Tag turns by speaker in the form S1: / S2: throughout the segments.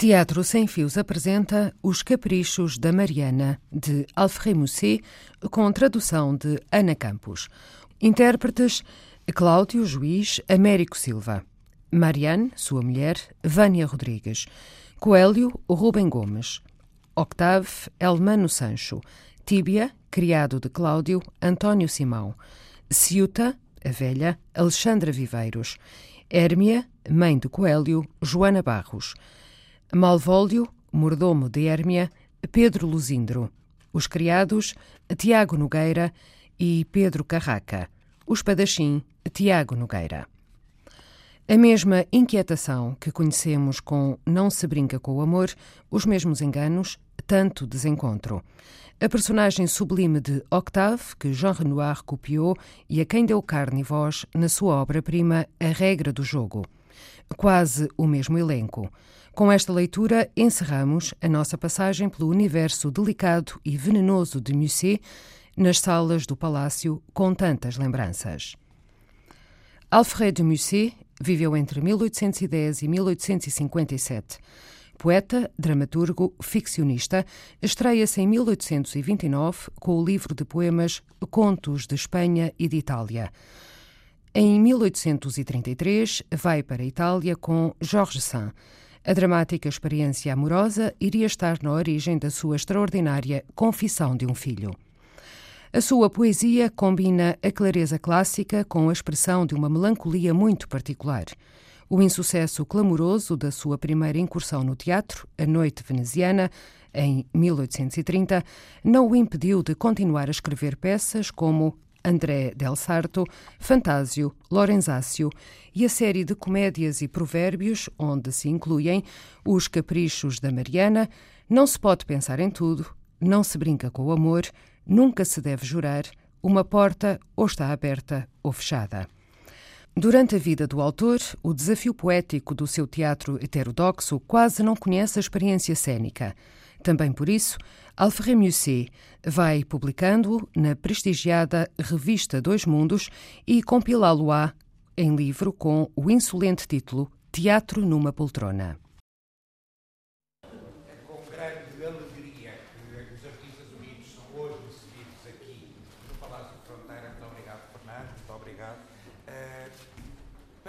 S1: Teatro Sem Fios apresenta Os Caprichos da Mariana, de Alfred Musset, com tradução de Ana Campos. Intérpretes: Cláudio Juiz, Américo Silva. Mariane, sua mulher, Vânia Rodrigues. Coelho, Rubem Gomes. Octave, Elmano Sancho. Tíbia, criado de Cláudio, António Simão. Ciuta, a velha, Alexandra Viveiros. Hérmia, mãe de Coelho, Joana Barros. Malvólio, mordomo de Hérmia, Pedro Luzindro. Os criados, Tiago Nogueira e Pedro Carraca. O espadachim, Tiago Nogueira. A mesma inquietação que conhecemos com Não se brinca com o amor, os mesmos enganos, tanto desencontro. A personagem sublime de Octave, que Jean Renoir copiou e a quem deu carne e voz na sua obra-prima A Regra do Jogo. Quase o mesmo elenco. Com esta leitura, encerramos a nossa passagem pelo universo delicado e venenoso de Musset nas salas do palácio com tantas lembranças. Alfred de Musset viveu entre 1810 e 1857. Poeta, dramaturgo, ficcionista, estreia-se em 1829 com o livro de poemas Contos de Espanha e de Itália. Em 1833, vai para a Itália com Georges Sand. A dramática experiência amorosa iria estar na origem da sua extraordinária Confissão de um Filho. A sua poesia combina a clareza clássica com a expressão de uma melancolia muito particular. O insucesso clamoroso da sua primeira incursão no teatro, A Noite Veneziana, em 1830, não o impediu de continuar a escrever peças como André Del Sarto, Fantásio, Lorenzácio e a série de comédias e provérbios, onde se incluem Os Caprichos da Mariana, Não se pode pensar em tudo, Não se brinca com o amor, nunca se deve jurar, uma porta ou está aberta ou fechada. Durante a vida do autor, o desafio poético do seu teatro heterodoxo quase não conhece a experiência cênica. Também por isso, Alfred Musset vai publicando-o na prestigiada revista Dois Mundos e compilá-lo-á em livro com o insolente título Teatro numa poltrona.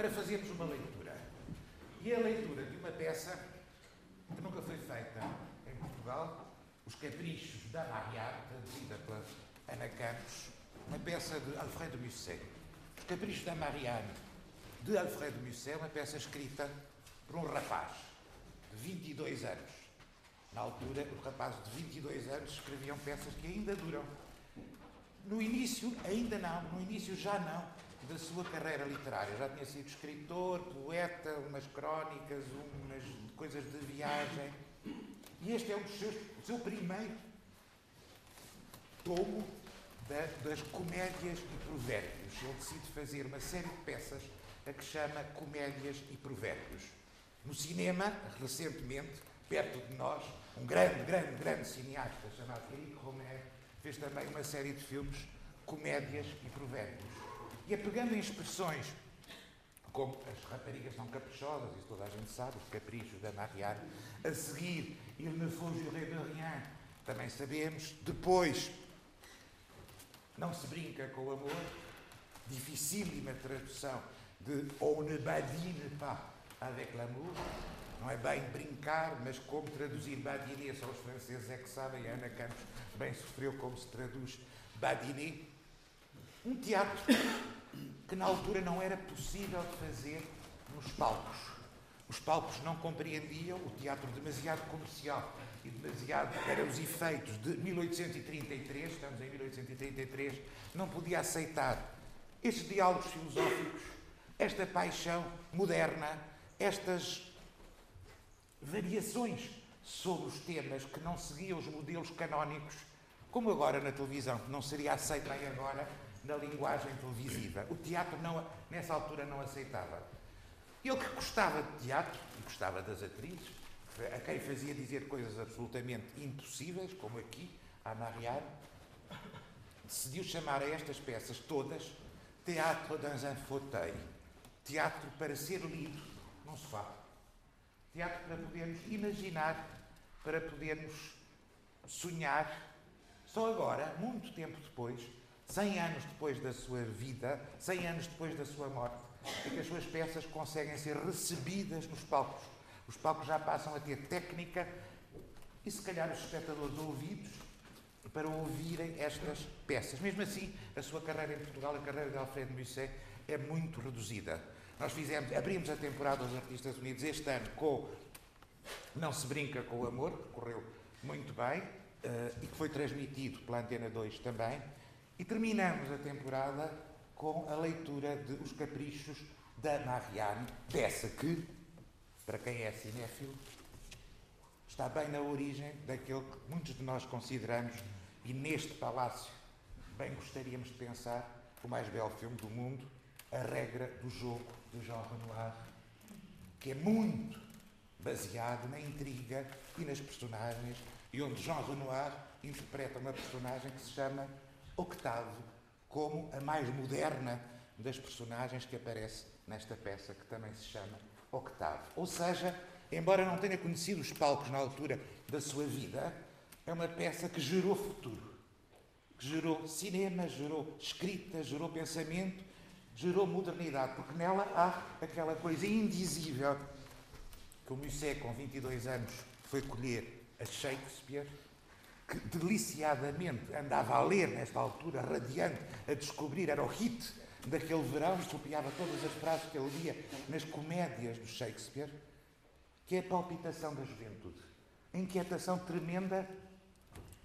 S2: para fazermos uma leitura. E a leitura de uma peça que nunca foi feita em Portugal, Os Caprichos da Mariar, traduzida pela Ana Campos, uma peça de Alfredo Musset. Os Caprichos da Marianne, de Alfredo Musset, uma peça escrita por um rapaz de 22 anos. Na altura, os rapazes de 22 anos escreviam peças que ainda duram. No início, ainda não, no início já não da sua carreira literária. Já tinha sido escritor, poeta, umas crónicas, umas coisas de viagem. E este é um dos seus, o seu primeiro tomo da, das comédias e provérbios. Ele decide fazer uma série de peças a que chama Comédias e Provérbios. No cinema, recentemente, perto de nós, um grande, grande, grande cineasta chamado Eric Romer fez também uma série de filmes Comédias e Provérbios. E é pegando em expressões como as raparigas são caprichosas, isso toda a gente sabe, os caprichos da Marianne, a seguir, Il ne faut jurer de rien, também sabemos, depois, não se brinca com o amor, dificílima tradução de On ne badine pas avec l'amour, não é bem brincar, mas como traduzir badiner, só os franceses é que sabem, a Ana Campos bem sofreu como se traduz badiner. Um teatro que na altura não era possível fazer nos palcos. Os palcos não compreendiam o teatro demasiado comercial e demasiado para os efeitos de 1833, estamos em 1833, não podia aceitar estes diálogos filosóficos, esta paixão moderna, estas variações sobre os temas que não seguiam os modelos canónicos, como agora na televisão, que não seria aceito bem agora na linguagem televisiva. O teatro, não, nessa altura, não aceitava. Ele que gostava de teatro e gostava das atrizes, a quem fazia dizer coisas absolutamente impossíveis, como aqui, a Marianne, decidiu chamar a estas peças todas Teatro dans un fauteuil. Teatro para ser lido num sofá. Teatro para podermos imaginar, para podermos sonhar. Só agora, muito tempo depois, 100 anos depois da sua vida, 100 anos depois da sua morte, é que as suas peças conseguem ser recebidas nos palcos. Os palcos já passam a ter técnica e, se calhar, os espectadores ouvidos para ouvirem estas peças. Mesmo assim, a sua carreira em Portugal, a carreira de Alfredo Musset, é muito reduzida. Nós fizemos, abrimos a temporada dos Artistas Unidos este ano com Não se brinca com o amor, que correu muito bem uh, e que foi transmitido pela Antena 2 também. E terminamos a temporada com a leitura de Os Caprichos da Marianne, dessa que, para quem é cinéfilo, está bem na origem daquele que muitos de nós consideramos, e neste palácio bem gostaríamos de pensar, o mais belo filme do mundo, A Regra do Jogo, de Jean Renoir, que é muito baseado na intriga e nas personagens, e onde Jean Renoir interpreta uma personagem que se chama Octave, como a mais moderna das personagens que aparece nesta peça, que também se chama Octave. Ou seja, embora não tenha conhecido os palcos na altura da sua vida, é uma peça que gerou futuro, que gerou cinema, gerou escrita, gerou pensamento, gerou modernidade, porque nela há aquela coisa indizível que o Musset, com 22 anos, foi colher a Shakespeare, que deliciadamente andava a ler nesta altura, radiante, a descobrir, era o hit daquele verão, e copiava todas as frases que ele lia nas comédias do Shakespeare que é a palpitação da juventude. A inquietação tremenda.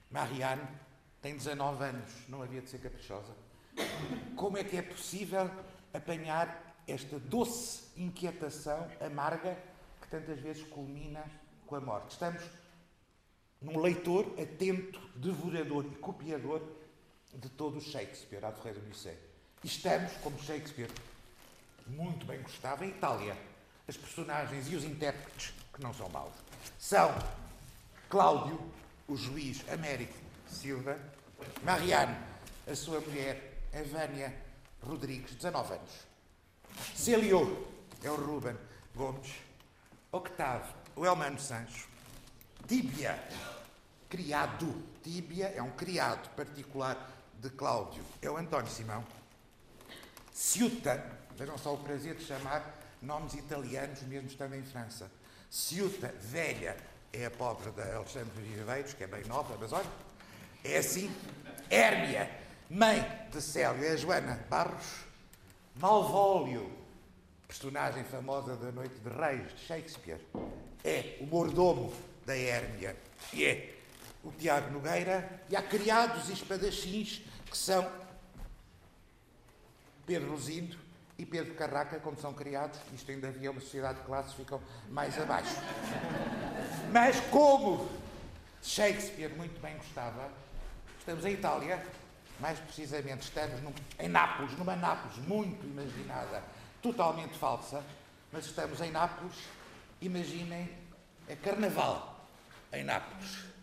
S2: Marianne tem 19 anos, não havia de ser caprichosa. Como é que é possível apanhar esta doce inquietação amarga que tantas vezes culmina com a morte? Estamos num leitor atento, devorador e copiador de todo o Shakespeare, a Ferreira. E estamos, como Shakespeare muito bem gostava, em Itália as personagens e os intérpretes que não são maus. São Cláudio, o juiz Américo Silva, Marianne, a sua mulher, Evânia Rodrigues, 19 anos. Celio, é o Ruben Gomes. Octave, o Elmano Sancho. Tíbia, criado. Tíbia é um criado particular de Cláudio, é o António Simão. Ciuta, vejam só o prazer de chamar nomes italianos, mesmo estando em França. Ciuta Velha é a pobre da Alexandre Viveiros, que é bem nova, mas olha, é assim. Hérmia, mãe de Célio, é Joana Barros. Malvolio, personagem famosa da Noite de Reis, de Shakespeare, é o mordomo da Hérmia, e é o Tiago Nogueira, e há criados e espadachins que são Pedro Luzindo, e Pedro Carraca, quando são criados, isto ainda havia uma sociedade de classes, ficam mais abaixo. Mas como Shakespeare muito bem gostava, estamos em Itália, mais precisamente estamos num, em Nápoles, numa Nápoles muito imaginada, totalmente falsa, mas estamos em Nápoles, imaginem, é carnaval em Nápoles.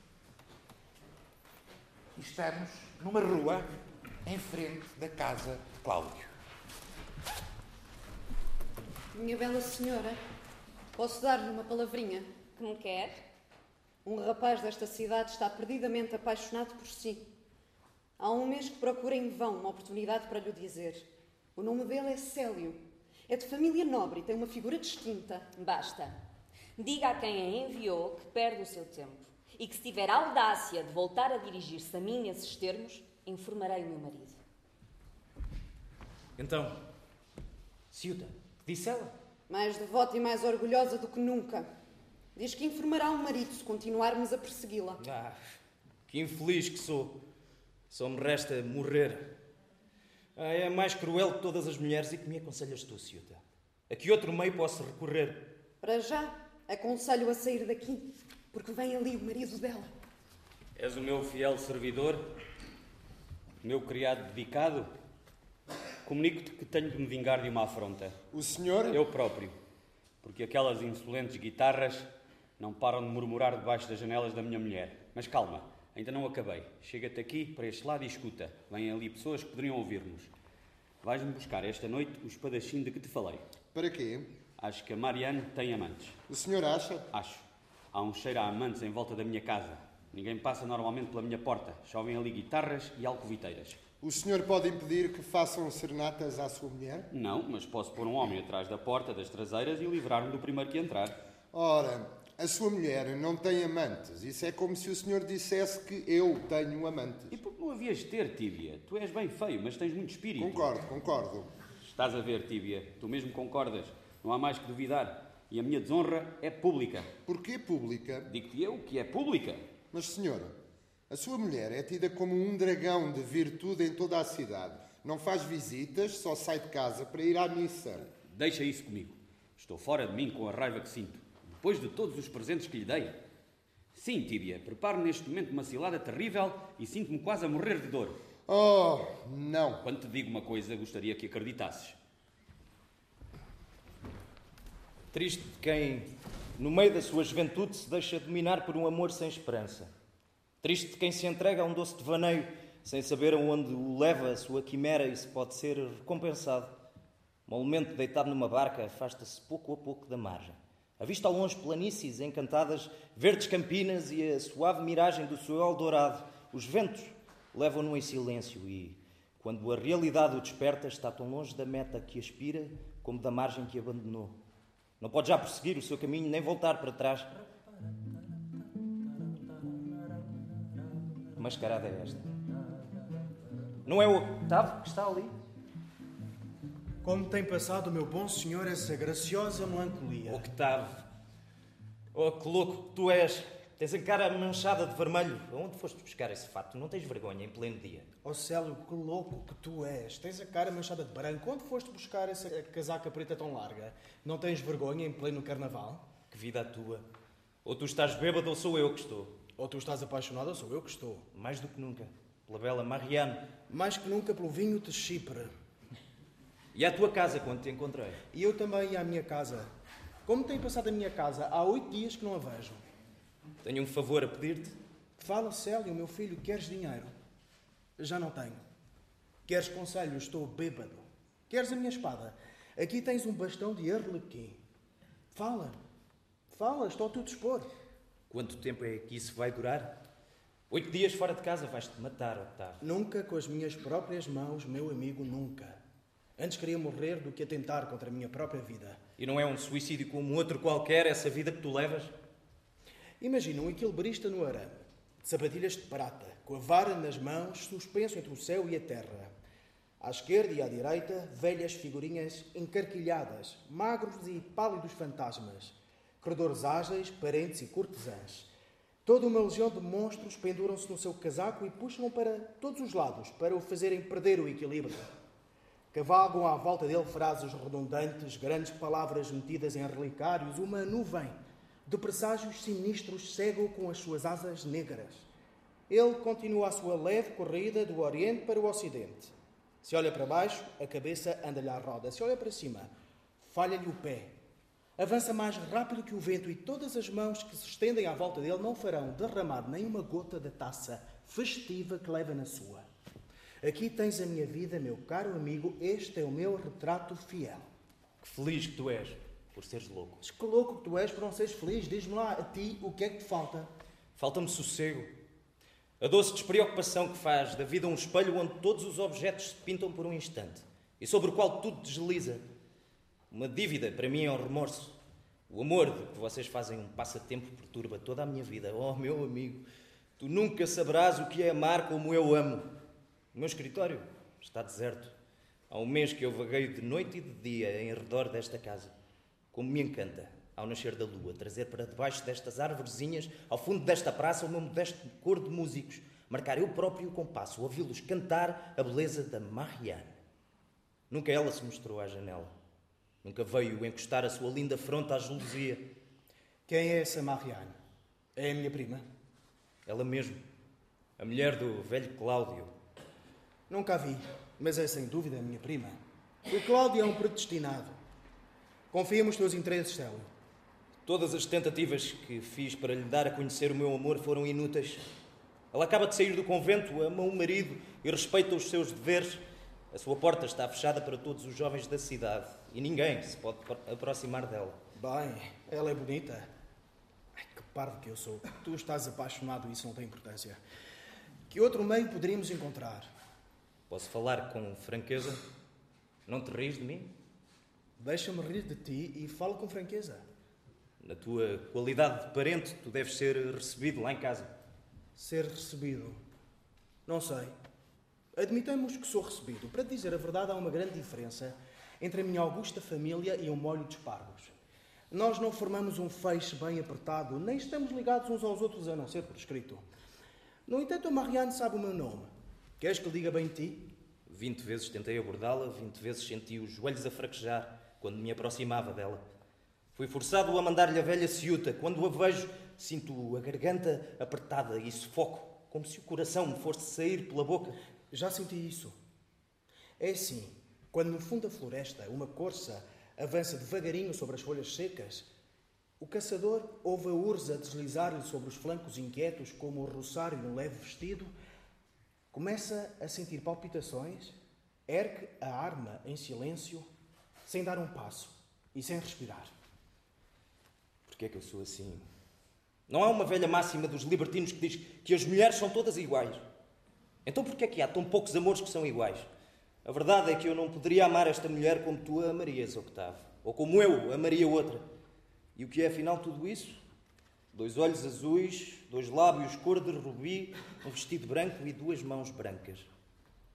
S2: E estamos numa rua em frente da casa de Cláudio.
S3: Minha bela senhora, posso dar-lhe uma palavrinha?
S4: Que me quer?
S3: Um rapaz desta cidade está perdidamente apaixonado por si. Há um mês que procura em vão uma oportunidade para lhe dizer. O nome dele é Célio. É de família nobre e tem uma figura distinta.
S4: Basta. Diga a quem a enviou que perde o seu tempo e que se tiver a audácia de voltar a dirigir-se a mim nesses termos, informarei o meu marido.
S5: Então, Ciuta, Disse ela.
S3: Mais devota e mais orgulhosa do que nunca. Diz que informará o marido se continuarmos a persegui-la.
S5: Ah, que infeliz que sou. Só me resta morrer. Ah, é a mais cruel de todas as mulheres e que me aconselhas tu, Ciuta. A que outro meio posso recorrer?
S3: Para já, aconselho a sair daqui, porque vem ali o marido dela.
S5: És o meu fiel servidor, meu criado dedicado, Comunico-te que tenho de me vingar de uma afronta.
S6: O senhor?
S5: Eu próprio. Porque aquelas insolentes guitarras não param de murmurar debaixo das janelas da minha mulher. Mas calma, ainda não acabei. Chega-te aqui para este lado e escuta. Vêm ali pessoas que poderiam ouvir-nos. Vais-me buscar esta noite o espadachim de que te falei.
S6: Para quê? Acho que a Marianne tem amantes.
S7: O senhor acha?
S6: Acho. Há um cheiro a amantes em volta da minha casa. Ninguém passa normalmente pela minha porta. Chovem ali guitarras e alcoviteiras.
S7: O senhor pode impedir que façam serenatas à sua mulher?
S6: Não, mas posso pôr um homem atrás da porta das traseiras e livrar-me do primeiro que entrar.
S7: Ora, a sua mulher não tem amantes. Isso é como se o senhor dissesse que eu tenho amantes.
S6: E por que não havias de ter, Tíbia? Tu és bem feio, mas tens muito espírito.
S7: Concordo, concordo.
S6: Estás a ver, Tíbia. Tu mesmo concordas. Não há mais que duvidar. E a minha desonra é pública.
S7: Porquê pública?
S6: Digo-te eu que é pública.
S7: Mas, senhora, a sua mulher é tida como um dragão de virtude em toda a cidade. Não faz visitas, só sai de casa para ir à missa.
S6: Deixa isso comigo. Estou fora de mim com a raiva que sinto. Depois de todos os presentes que lhe dei. Sim, Tíbia, preparo neste momento uma cilada terrível e sinto-me quase a morrer de dor.
S7: Oh, não.
S6: Quando te digo uma coisa, gostaria que acreditasses.
S5: Triste de quem, no meio da sua juventude, se deixa dominar por um amor sem esperança. Triste de quem se entrega a um doce devaneio sem saber aonde o leva a sua quimera e se pode ser recompensado. Molmente deitado numa barca, afasta-se pouco a pouco da margem. Avista ao longe planícies encantadas, verdes campinas e a suave miragem do seu Eldorado. Os ventos levam-no em silêncio e, quando a realidade o desperta, está tão longe da meta que aspira como da margem que abandonou. Não pode já prosseguir o seu caminho nem voltar para trás. Que mascarada é esta? Não é o Octavo que está ali?
S8: Como tem passado, meu bom senhor, essa graciosa melancolia?
S5: Octavo. Oh, que louco que tu és! Tens a cara manchada de vermelho. Aonde foste buscar esse fato? Não tens vergonha em pleno dia?
S8: Oh Célio, que louco que tu és! Tens a cara manchada de branco. Onde foste buscar essa casaca preta tão larga? Não tens vergonha em pleno carnaval?
S5: Que vida a tua! Ou tu estás bêbado ou sou eu que estou.
S8: Ou tu estás apaixonado ou sou eu que estou.
S5: Mais do que nunca. Pela bela Marianne.
S8: Mais que nunca pelo vinho de Chipre.
S5: E à tua casa quando te encontrei?
S8: E eu também à minha casa. Como tem passado a minha casa? Há oito dias que não a vejo.
S5: Tenho um favor a pedir-te.
S8: Fala, Célio, meu filho, queres dinheiro? Já não tenho. Queres conselho? Estou bêbado. Queres a minha espada? Aqui tens um bastão de arlequim. Fala. Fala, estou a te dispor.
S5: Quanto tempo é que isso vai durar? Oito dias fora de casa vais-te matar, Octavio.
S8: Nunca com as minhas próprias mãos, meu amigo, nunca. Antes queria morrer do que atentar contra a minha própria vida.
S5: E não é um suicídio como outro qualquer essa vida que tu levas?
S8: Imagina um equilibrista no arame, de sapatilhas de prata, com a vara nas mãos, suspenso entre o céu e a terra. À esquerda e à direita, velhas figurinhas encarquilhadas, magros e pálidos fantasmas, corredores ágeis, parentes e cortesãs. Toda uma legião de monstros penduram-se no seu casaco e puxam para todos os lados para o fazerem perder o equilíbrio. Cavalgam à volta dele frases redundantes, grandes palavras metidas em relicários, uma nuvem de presságios sinistros cega-o com as suas asas negras. Ele continua a sua leve corrida do Oriente para o Ocidente. Se olha para baixo, a cabeça anda-lhe à roda. Se olha para cima, falha-lhe o pé. Avança mais rápido que o vento e todas as mãos que se estendem à volta dele não farão derramar nem uma gota da taça festiva que leva na sua. Aqui tens a minha vida, meu caro amigo, este é o meu retrato fiel.
S5: Que feliz que tu és por seres louco.
S8: Mas que louco que tu és por não seres feliz. Diz-me lá a ti o que é que te falta.
S5: Falta-me sossego. A doce despreocupação que faz da vida um espelho onde todos os objetos se pintam por um instante e sobre o qual tudo desliza. Uma dívida para mim é um remorso. O amor de que vocês fazem um passatempo perturba toda a minha vida. Oh, meu amigo, tu nunca saberás o que é amar como eu amo. O meu escritório está deserto. Há um mês que eu vagueio de noite e de dia em redor desta casa. Como me encanta, ao nascer da lua, trazer para debaixo destas árvorezinhas, ao fundo desta praça, o meu modesto cor de músicos, marcar eu próprio o compasso, ouvi-los cantar a beleza da Marianne. Nunca ela se mostrou à janela. Nunca veio encostar a sua linda fronte à gelosia.
S8: Quem é essa Marianne? É a minha prima?
S5: Ela mesmo. A mulher do velho Cláudio.
S8: Nunca a vi, mas é sem dúvida a minha prima. O Cláudio é um predestinado. Confia nos teus interesses, Célio.
S5: Todas as tentativas que fiz para lhe dar a conhecer o meu amor foram inúteis. Ela acaba de sair do convento, ama o marido e respeita os seus deveres. A sua porta está fechada para todos os jovens da cidade e ninguém se pode aproximar dela.
S8: Bem, ela é bonita. Ai, que parvo que eu sou. Tu estás apaixonado e isso não tem importância. Que outro meio poderíamos encontrar?
S5: Posso falar com franqueza? Não te rires de mim?
S8: Deixa-me rir de ti e fala com franqueza.
S5: Na tua qualidade de parente, tu deves ser recebido lá em casa.
S8: Ser recebido? Não sei. Admitamos que sou recebido. Para dizer a verdade, há uma grande diferença entre a minha augusta família e um molho de espargos. Nós não formamos um feixe bem apertado, nem estamos ligados uns aos outros a não ser por escrito. No entanto, a Marianne sabe o meu nome. Queres que lhe diga bem de ti?
S5: Vinte vezes tentei abordá-la, vinte vezes senti os joelhos a fraquejar quando me aproximava dela. Fui forçado a mandar-lhe a velha ciúta. Quando a vejo, sinto a garganta apertada e sufoco, como se o coração me fosse sair pela boca.
S8: Já senti isso. É assim, quando no fundo da floresta uma corça avança devagarinho sobre as folhas secas, o caçador ouve a urza deslizar-lhe sobre os flancos inquietos como o roçar um leve vestido, começa a sentir palpitações, ergue a arma em silêncio, sem dar um passo e sem respirar.
S5: Porquê é que eu sou assim? Não há uma velha máxima dos libertinos que diz que as mulheres são todas iguais. Então porquê é que há tão poucos amores que são iguais? A verdade é que eu não poderia amar esta mulher como tu a amarias, Octavo. Ou como eu amaria outra. E o que é afinal tudo isso? Dois olhos azuis, dois lábios cor de rubi, um vestido branco e duas mãos brancas.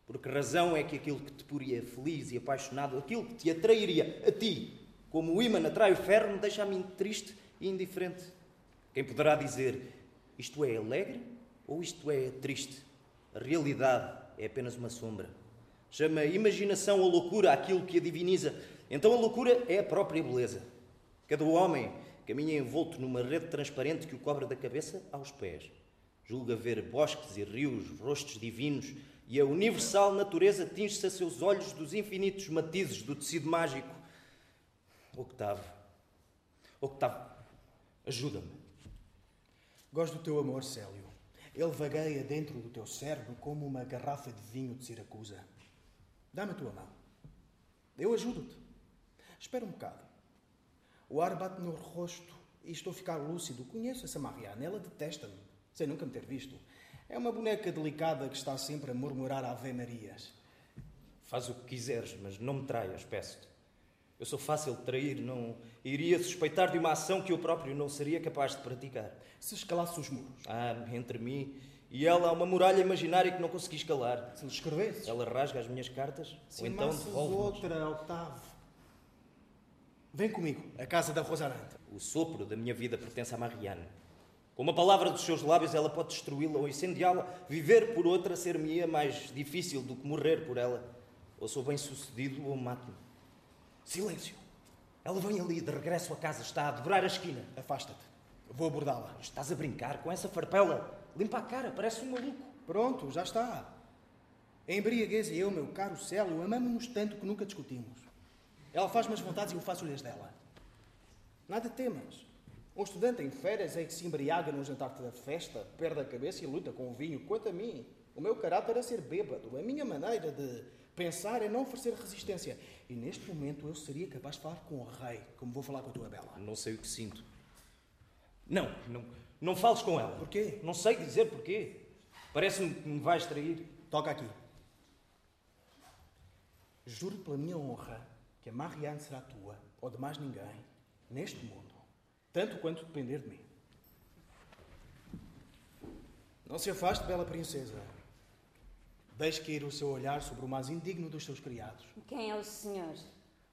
S5: Por que razão é que aquilo que te poria feliz e apaixonado, aquilo que te atrairia a ti, como o ímã atrai o ferro, me deixa a mim triste e indiferente? Quem poderá dizer isto é alegre ou isto é triste? A realidade é apenas uma sombra. Chama imaginação ou loucura aquilo que a diviniza. Então a loucura é a própria beleza. Cada homem caminha envolto numa rede transparente que o cobre da cabeça aos pés. Julga ver bosques e rios, rostos divinos, e a universal natureza tinge-se a seus olhos dos infinitos matizes do tecido mágico. Octavo, Octavo, ajuda-me.
S8: Gosto do teu amor, Célio. Ele vagueia dentro do teu cérebro como uma garrafa de vinho de Siracusa. Dá-me a tua mão. Eu ajudo-te. Espera um bocado. O ar bate no rosto e estou a ficar lúcido. Conheço essa Mariana. Ela detesta-me, sem nunca me ter visto. É uma boneca delicada que está sempre a murmurar Ave Marias.
S5: Faz o que quiseres, mas não me traias, peço-te. Eu sou fácil de trair, não iria suspeitar de uma ação que eu próprio não seria capaz de praticar.
S8: Se escalasse os muros?
S5: Ah, entre mim e ela há uma muralha imaginária que não consegui escalar.
S8: Se lhe escrevesse?
S5: Ela rasga as minhas cartas,
S8: Se ou então devolve outra, Octavo. Vem comigo, a casa da Rosarante.
S5: O sopro da minha vida pertence a Marianne. Com uma palavra dos seus lábios, ela pode destruí-la ou incendiá-la. Viver por outra ser-me-ia mais difícil do que morrer por ela. Ou sou bem-sucedido ou mato-me. Silêncio! Ela vem ali, de regresso a casa, está a dobrar a esquina.
S8: Afasta-te. Vou abordá-la.
S5: Estás a brincar com essa farpela? Limpa a cara, parece um maluco.
S8: Pronto, já está. A embriaguez e eu, meu caro Célio, amamos-nos tanto que nunca discutimos. Ela faz-me as vontades e eu faço-lhe as dela. Nada temas. Um estudante em férias é que se embriaga no jantar da festa, perde a cabeça e luta com o vinho. Quanto a mim, o meu caráter é ser bêbado. A minha maneira de pensar é não oferecer resistência. E neste momento eu seria capaz de falar com o rei, como vou falar com a tua bela.
S5: Não sei o que sinto. Não, não, não fales com ela.
S8: Porquê?
S5: Não sei dizer porquê. Parece-me que me vais trair.
S8: Toca aqui. Juro pela minha honra que a Marianne será tua, ou de mais ninguém, neste mundo, tanto quanto depender de mim. Não se afaste, bela princesa. Deixe cair o seu olhar sobre o mais indigno dos seus criados.
S4: Quem é o senhor?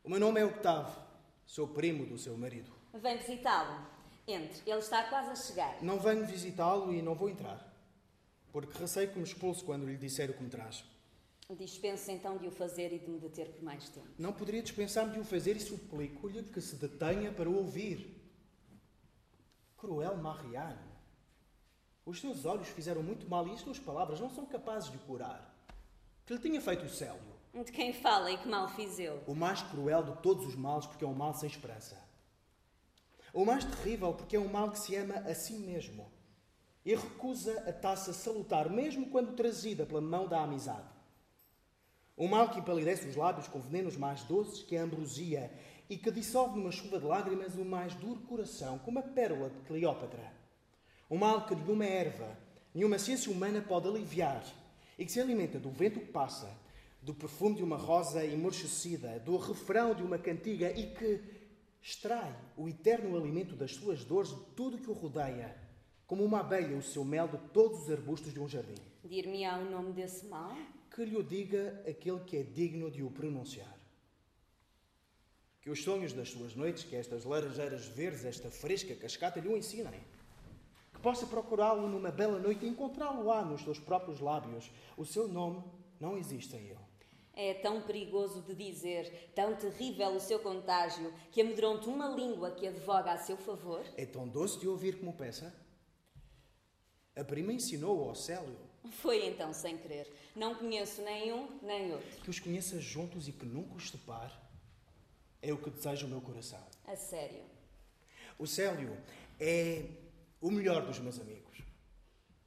S8: O meu nome é Octavo. Sou primo do seu marido.
S4: Vem visitá-lo. Entre. Ele está quase a chegar.
S8: Não venho visitá-lo e não vou entrar. Porque receio que me expulse quando lhe disser o que me traz.
S4: Dispenso então de o fazer e de me deter por mais tempo.
S8: Não poderia dispensar-me de o fazer e suplico-lhe que se detenha para o ouvir. Cruel Marianne. Os seus olhos fizeram muito mal e as suas palavras não são capazes de o curar. Que lhe tinha feito o Célio?
S4: De quem fala e que mal fiz eu?
S8: O mais cruel de todos os males, porque é um mal sem esperança. O mais terrível, porque é um mal que se ama a si mesmo e recusa a taça salutar, mesmo quando trazida pela mão da amizade. Um mal que empalidece os lábios com venenos mais doces que a ambrosia e que dissolve numa chuva de lágrimas o mais duro coração, como a pérola de Cleópatra. Um mal que nenhuma erva, nenhuma ciência humana pode aliviar e que se alimenta do vento que passa, do perfume de uma rosa emorchecida, do refrão de uma cantiga e que extrai o eterno alimento das suas dores de tudo que o rodeia, como uma abelha o seu mel de todos os arbustos de um jardim.
S4: Dir-me-á o nome desse mal?
S8: Que lhe o diga aquele que é digno de o pronunciar. Que os sonhos das suas noites, que estas laranjeiras verdes, esta fresca cascata lhe o ensinem. Que possa procurá-lo numa bela noite e encontrá-lo-á nos seus próprios lábios. O seu nome não existe em ele.
S4: É tão perigoso de dizer, tão terrível o seu contágio, que amedronte uma língua que advoga a seu favor?
S8: É tão doce de ouvir como peça? A prima ensinou ao Célio
S4: Foi então sem querer. Não conheço nem um nem outro.
S8: que os conheça juntos e que nunca os separe. É o que deseja o meu coração.
S4: A sério.
S8: O Célio é o melhor dos meus amigos.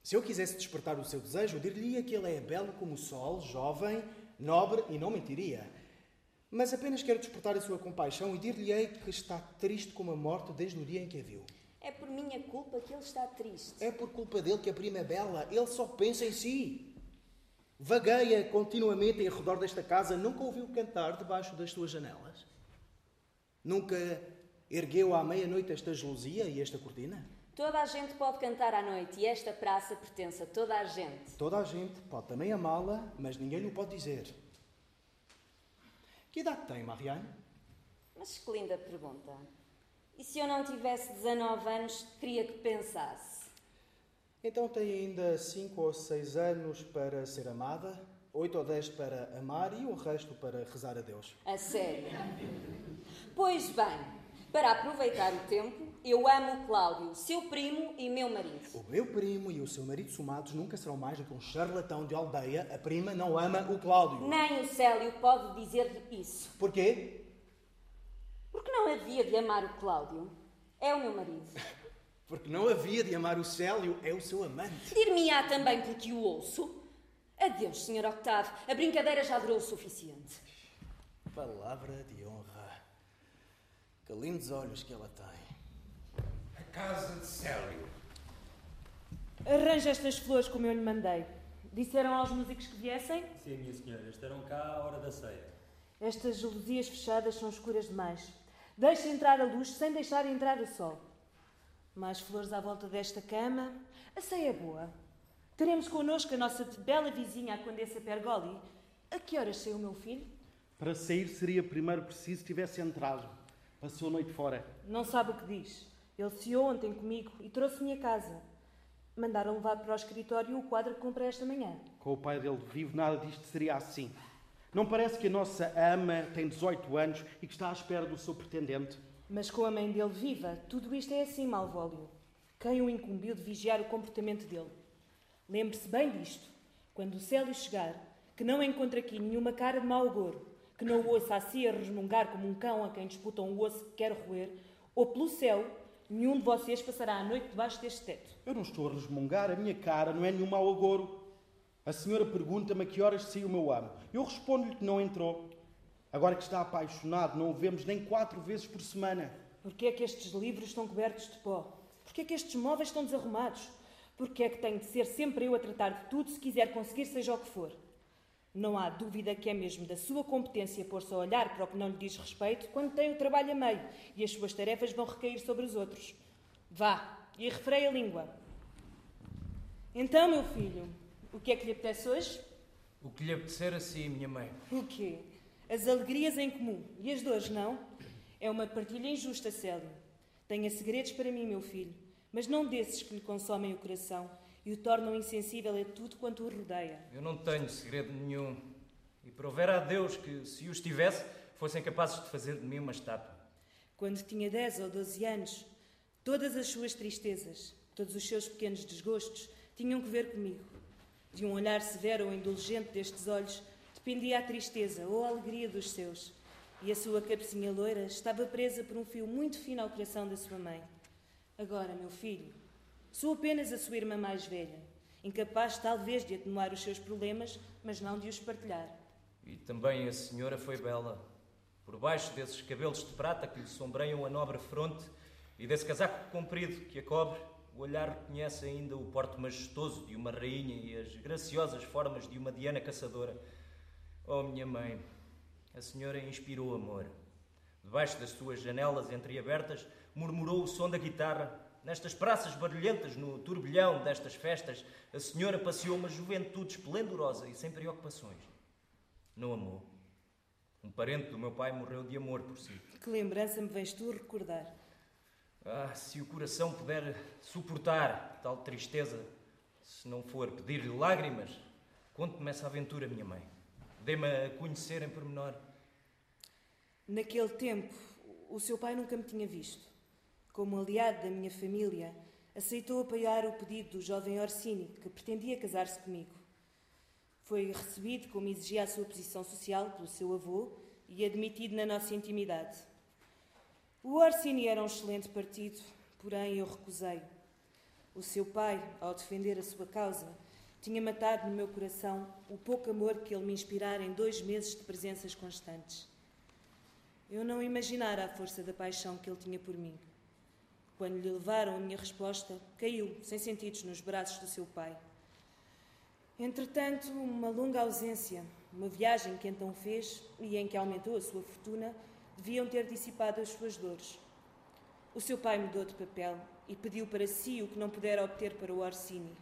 S8: Se eu quisesse despertar o seu desejo, eu dir-lhe que ele é belo como o sol, jovem, nobre e não mentiria. Mas apenas quero despertar a sua compaixão e dir-lhe-ei que está triste como a morte desde o dia em que a viu.
S4: É por minha culpa que ele está triste.
S8: É por culpa dele que a prima é bela. Ele só pensa em si. Vagueia continuamente em redor desta casa. Nunca ouviu cantar debaixo das suas janelas? Nunca ergueu à meia-noite esta gelosia e esta cortina?
S4: Toda a gente pode cantar à noite e esta praça pertence a toda a gente.
S8: Toda a gente pode também amá-la, mas ninguém lhe o pode dizer. Que idade tem, Marianne?
S4: Mas que linda pergunta. E se eu não tivesse 19 anos, queria que pensasse?
S8: Então tem ainda cinco ou seis anos para ser amada, oito ou dez para amar e o resto para rezar a Deus.
S4: A sério. Pois bem, para aproveitar o tempo, eu amo o Cláudio, seu primo e meu marido.
S8: O meu primo e o seu marido somados nunca serão mais do que um charlatão de aldeia. A prima não ama o Cláudio.
S4: Nem o Célio pode dizer-lhe isso.
S8: Porquê?
S4: Porque não havia de amar o Cláudio. É o meu marido.
S8: Porque não havia de amar o Célio, é o seu amante.
S4: Dir-me-á também porque o ouço. Adeus, Sr. Octave. A brincadeira já durou o suficiente.
S8: Palavra de honra. Que lindos olhos que ela tem.
S2: A casa de Célio.
S9: Arranja estas flores como eu lhe mandei. Disseram aos músicos que viessem?
S10: Sim, minha senhora, estarão cá à hora da ceia.
S9: Estas gelosias fechadas são escuras demais. Deixe entrar a luz sem deixar entrar o sol. Mais flores à volta desta cama. A ceia é boa. Teremos connosco a nossa bela vizinha, a Condessa Pergoli. A que horas saiu o meu filho?
S11: Para sair seria primeiro preciso tivesse entrado. Passou a noite fora.
S9: Não sabe o que diz. Ele ceou ontem comigo e trouxe-me a casa. Mandaram levar para o escritório o quadro que comprei esta manhã.
S11: Com o pai dele vivo, nada disto seria assim. Não parece que a nossa ama tem 18 anos e que está à espera do seu pretendente?
S9: Mas com a mãe dele viva, tudo isto é assim, Malvólio. Quem o incumbiu de vigiar o comportamento dele? Lembre-se bem disto. Quando o Célio chegar, que não encontre aqui nenhuma cara de mau agouro, que não o ouça assim a resmungar como um cão a quem disputam o osso que quer roer, ou pelo céu, nenhum de vocês passará a noite debaixo deste teto.
S11: Eu não estou a resmungar, a minha cara não é nenhum mau agouro. A senhora pergunta-me a que horas saiu o meu amo. Eu respondo-lhe que não entrou. Agora que está apaixonado, não o vemos nem quatro vezes por semana.
S9: Porquê é que estes livros estão cobertos de pó? Porquê é que estes móveis estão desarrumados? Porquê é que tenho de ser sempre eu a tratar de tudo se quiser conseguir seja o que for? Não há dúvida que é mesmo da sua competência pôr-se a olhar para o que não lhe diz respeito quando tem o trabalho a meio e as suas tarefas vão recair sobre os outros. Vá e refreia a língua. Então, meu filho, o que é que lhe apetece hoje?
S12: O que lhe apetecer assim, minha mãe.
S9: O quê? As alegrias em comum e as dores, não? É uma partilha injusta, Célio. Tenha segredos para mim, meu filho, mas não desses que lhe consomem o coração e o tornam insensível a tudo quanto o rodeia.
S12: Eu não tenho segredo nenhum. E provera a Deus que, se os tivesse, fossem capazes de fazer de mim uma estátua.
S9: Quando tinha 10 ou 12 anos, todas as suas tristezas, todos os seus pequenos desgostos, tinham que ver comigo. De um olhar severo ou indulgente destes olhos dependia a tristeza ou a alegria dos seus, e a sua cabecinha loira estava presa por um fio muito fino ao coração da sua mãe. Agora, meu filho, sou apenas a sua irmã mais velha, incapaz talvez de atenuar os seus problemas, mas não de os partilhar.
S12: E também a senhora foi bela. Por baixo desses cabelos de prata que lhe sombreiam a nobre fronte e desse casaco comprido que a cobre, o olhar reconhece ainda o porte majestoso de uma rainha e as graciosas formas de uma Diana caçadora. Oh, minha mãe, a senhora inspirou amor. Debaixo das suas janelas entreabertas, murmurou o som da guitarra. Nestas praças barulhentas, no turbilhão destas festas, a senhora passeou uma juventude esplendorosa e sem preocupações. Não amou. Um parente do meu pai morreu de amor por si.
S9: Que lembrança me vens tu recordar?
S12: Ah, se o coração puder suportar tal tristeza, se não for pedir-lhe lágrimas, conte-me essa aventura, minha mãe. Dê-me a conhecer em pormenor.
S9: Naquele tempo, o seu pai nunca me tinha visto. Como aliado da minha família, aceitou apoiar o pedido do jovem Orsini, que pretendia casar-se comigo. Foi recebido, como exigia a sua posição social, pelo seu avô e admitido na nossa intimidade. O Orsini era um excelente partido, porém eu recusei. O seu pai, ao defender a sua causa, tinha matado no meu coração o pouco amor que ele me inspirara em dois meses de presenças constantes. Eu não imaginara a força da paixão que ele tinha por mim. Quando lhe levaram a minha resposta, caiu, sem sentidos, nos braços do seu pai. Entretanto, uma longa ausência, uma viagem que então fez e em que aumentou a sua fortuna, deviam ter dissipado as suas dores. O seu pai mudou de papel e pediu para si o que não pudera obter para o Orsini.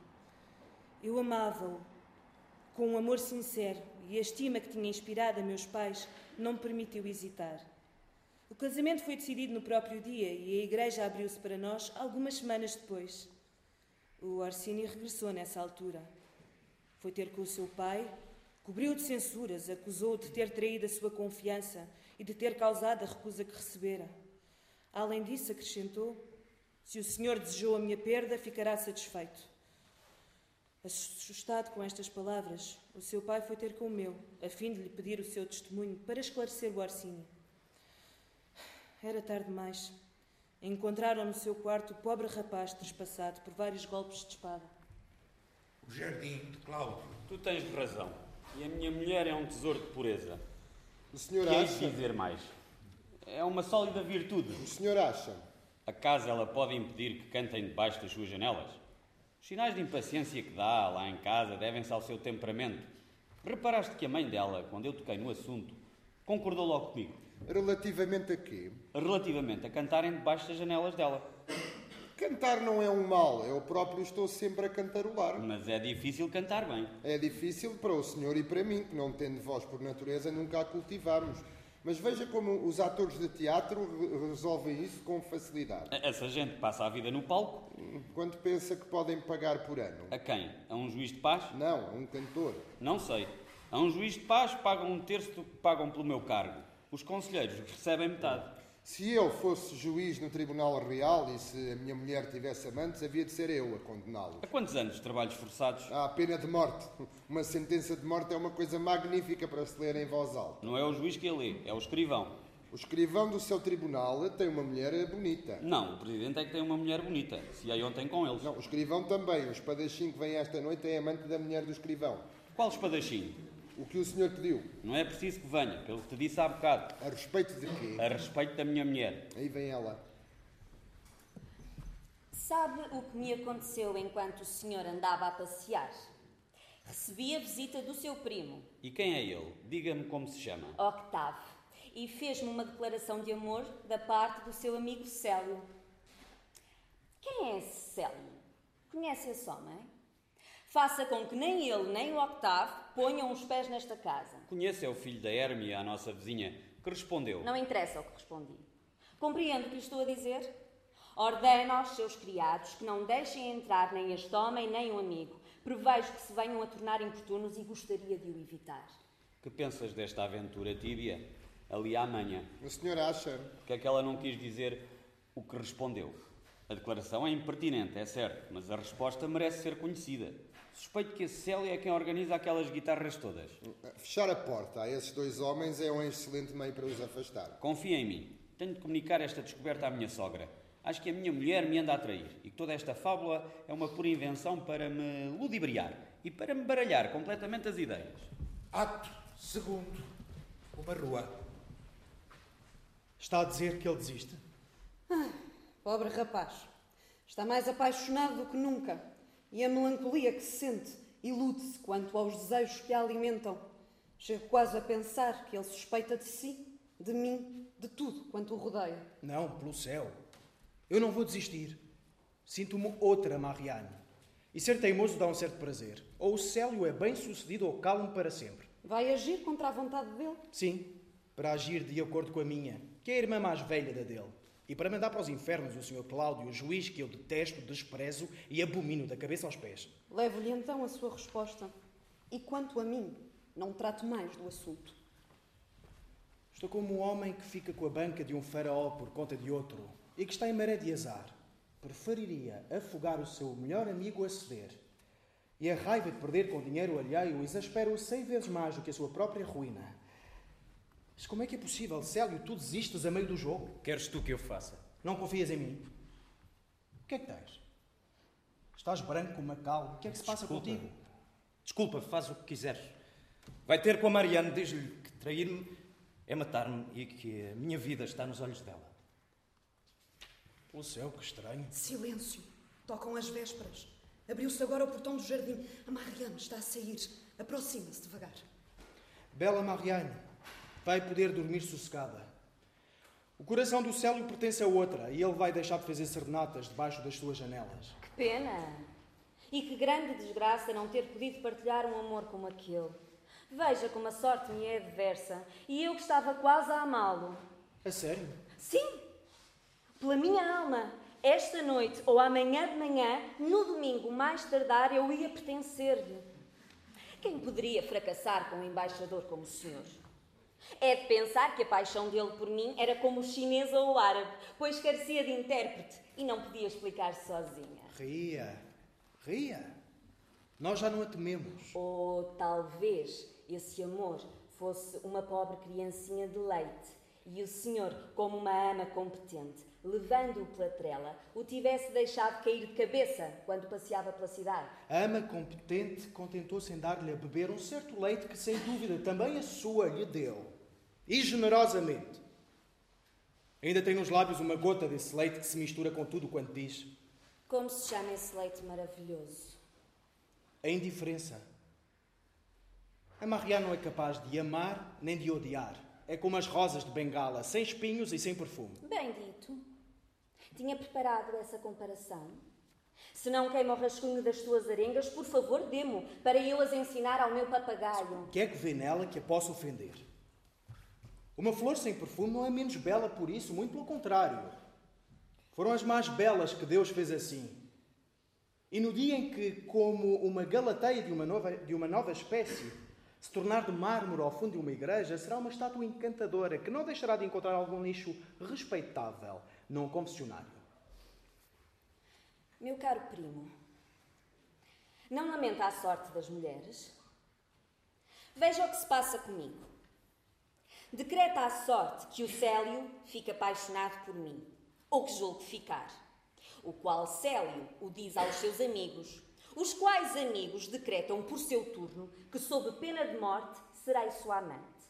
S9: Eu amava-o com um amor sincero e a estima que tinha inspirado a meus pais não me permitiu hesitar. O casamento foi decidido no próprio dia e a igreja abriu-se para nós algumas semanas depois. O Orsini regressou nessa altura. Foi ter com o seu pai, cobriu de censuras, acusou-o de ter traído a sua confiança e de ter causado a recusa que recebera. Além disso, acrescentou: Se o senhor desejou a minha perda, ficará satisfeito. Assustado com estas palavras, o seu pai foi ter com o meu, a fim de lhe pedir o seu testemunho para esclarecer o Orsini. Era tarde demais. Encontraram no seu quarto o pobre rapaz trespassado por vários golpes de espada.
S2: O jardim de Cláudio.
S6: Tu tens razão. E a minha mulher é um tesouro de pureza.
S7: O senhor
S6: que
S7: acha?
S6: de dizer mais? É uma sólida virtude.
S7: O senhor acha?
S6: Acaso ela pode impedir que cantem debaixo das suas janelas? Os sinais de impaciência que dá lá em casa devem-se ao seu temperamento. Reparaste que a mãe dela, quando eu toquei no assunto, concordou logo comigo.
S7: Relativamente a quê?
S6: Relativamente a cantarem debaixo das janelas dela.
S7: Cantar não é um mal, eu próprio estou sempre a cantarolar.
S6: Mas é difícil cantar bem.
S7: É difícil para o senhor e para mim, que não tendo voz por natureza, nunca a cultivamos. Mas veja como os atores de teatro re- resolvem isso com facilidade.
S6: Essa gente passa a vida no palco.
S7: Quanto pensa que podem pagar por ano?
S6: A quem? A um juiz de paz?
S7: Não, a um cantor.
S6: Não sei. A um juiz de paz pagam um terço do que pagam pelo meu cargo. Os conselheiros recebem metade.
S7: Se eu fosse juiz no Tribunal Real e se a minha mulher tivesse amantes, havia de ser eu a condená-los.
S6: Há quantos anos de trabalhos forçados?
S7: Há a pena de morte. Uma sentença de morte é uma coisa magnífica para se ler em voz alta.
S6: Não é o juiz que a lê, é o escrivão.
S7: O escrivão do seu tribunal tem uma mulher bonita.
S6: Não, o presidente é que tem uma mulher bonita. Se aí ontem com eles.
S7: Não, o escrivão também. O espadachim que vem esta noite é amante da mulher do escrivão.
S6: Qual espadachim?
S7: O que o senhor pediu?
S6: Não é preciso que venha, pelo que te disse há bocado.
S7: A respeito de quê?
S6: A respeito da minha mulher.
S7: Aí vem ela.
S4: Sabe o que me aconteceu enquanto o senhor andava a passear? Recebi a visita do seu primo,
S6: E quem é ele? Diga-me como se chama.
S4: Octave, e fez-me uma declaração de amor da parte do seu amigo Célio. Quem é esse Célio? Conhece esse homem? Faça com que nem ele nem o Octave ponham os pés nesta casa.
S6: Conhece é o filho da Hermia, a nossa vizinha, que respondeu.
S4: Não interessa o que respondi. Compreendo o que lhe estou a dizer? Ordena aos seus criados que não deixem entrar nem este homem nem o amigo. Prevejo que se venham a tornar importunos e gostaria de o evitar.
S6: Que pensas desta aventura, Tíbia? Ali à manhã.
S7: O senhor acha?
S6: É que ela não quis dizer o que respondeu? A declaração é impertinente, é certo, mas a resposta merece ser conhecida. Suspeito que a Célia é quem organiza aquelas guitarras todas.
S7: Fechar a porta a esses dois homens é um excelente meio para os afastar.
S6: Confia em mim. Tenho de comunicar esta descoberta à minha sogra. Acho que a minha mulher me anda a trair e que toda esta fábula é uma pura invenção para me ludibriar e para me baralhar completamente as ideias.
S2: Ato Segundo, uma rua.
S8: Está a dizer que ele desiste?
S3: Ah, pobre rapaz. Está mais apaixonado do que nunca. E a melancolia que sente ilude-se quanto aos desejos que a alimentam. Chego quase a pensar que ele suspeita de si, de mim, de tudo quanto o rodeia.
S8: Não, pelo céu. Eu não vou desistir. Sinto-me outra Marianne. E ser teimoso dá um certo prazer. Ou o Célio é bem sucedido ou calmo para sempre.
S3: Vai agir contra a vontade dele?
S8: Sim, para agir de acordo com a minha, que é a irmã mais velha da dele. E para mandar para os infernos o Sr. Cláudio, o juiz que eu detesto, desprezo e abomino da cabeça aos pés.
S3: Levo-lhe então a sua resposta. E quanto a mim, não trato mais do assunto.
S8: Estou como um homem que fica com a banca de um faraó por conta de outro e que está em maré de azar. Preferiria afogar o seu melhor amigo a ceder. E a raiva de perder com dinheiro alheio exaspera-o cem vezes mais do que a sua própria ruína. Mas como é que é possível, Célio, tu desistes a meio do jogo?
S5: Queres tu que eu faça?
S8: Não confias em mim? O que é que tens? Estás branco como uma cal. O que é que se passa
S5: Desculpa.
S8: contigo?
S5: Desculpa, faz o que quiseres. Vai ter com a Mariana, diz-lhe que trair-me é matar-me e que a minha vida está nos olhos dela.
S8: Pelo céu, que estranho.
S3: Silêncio. Tocam as vésperas. Abriu-se agora o portão do jardim. A Mariana está a sair. Aproxima-se devagar.
S8: Bela Marianne, vai poder dormir sossegada. O coração do Célio pertence a outra e ele vai deixar de fazer serenatas debaixo das suas janelas.
S4: Que pena! E que grande desgraça não ter podido partilhar um amor como aquele. Veja como a sorte me é adversa e eu que estava quase a amá-lo.
S8: A sério?
S4: Sim! Pela minha alma, esta noite ou amanhã de manhã, no domingo mais tardar, eu ia pertencer-lhe. Quem poderia fracassar com um embaixador como o senhor? É de pensar que a paixão dele por mim era como o chinês ou o árabe, pois carecia de intérprete e não podia explicar-se sozinha.
S8: Ria, ria. Nós já não a tememos.
S4: Ou talvez esse amor fosse uma pobre criancinha de leite e o senhor, como uma ama competente, levando-o pela trela, o tivesse deixado cair de cabeça quando passeava pela cidade.
S8: A ama competente contentou-se em dar-lhe a beber um certo leite que, sem dúvida, também a sua lhe deu. E generosamente. Ainda tem nos lábios uma gota desse leite que se mistura com tudo quanto diz.
S4: Como se chama esse leite maravilhoso?
S8: A indiferença. A Maria não é capaz de amar nem de odiar. É como as rosas de Bengala, sem espinhos e sem perfume.
S4: Bem dito. Tinha preparado essa comparação? Se não queima o rascunho das tuas arengas, por favor, dê-mo, para eu as ensinar ao meu papagaio.
S8: O que é que vê nela que a possa ofender? Uma flor sem perfume não é menos bela por isso, muito pelo contrário. Foram as mais belas que Deus fez assim. E no dia em que, como uma galateia de uma nova, de uma nova espécie, se tornar de mármore ao fundo de uma igreja, será uma estátua encantadora que não deixará de encontrar algum nicho respeitável num confessionário.
S4: Meu caro primo, não lamenta a sorte das mulheres? Veja o que se passa comigo. Decreta a sorte que o Célio fique apaixonado por mim, ou que julgue ficar. O qual Célio o diz aos seus amigos, os quais amigos decretam por seu turno que, sob pena de morte, serei sua amante.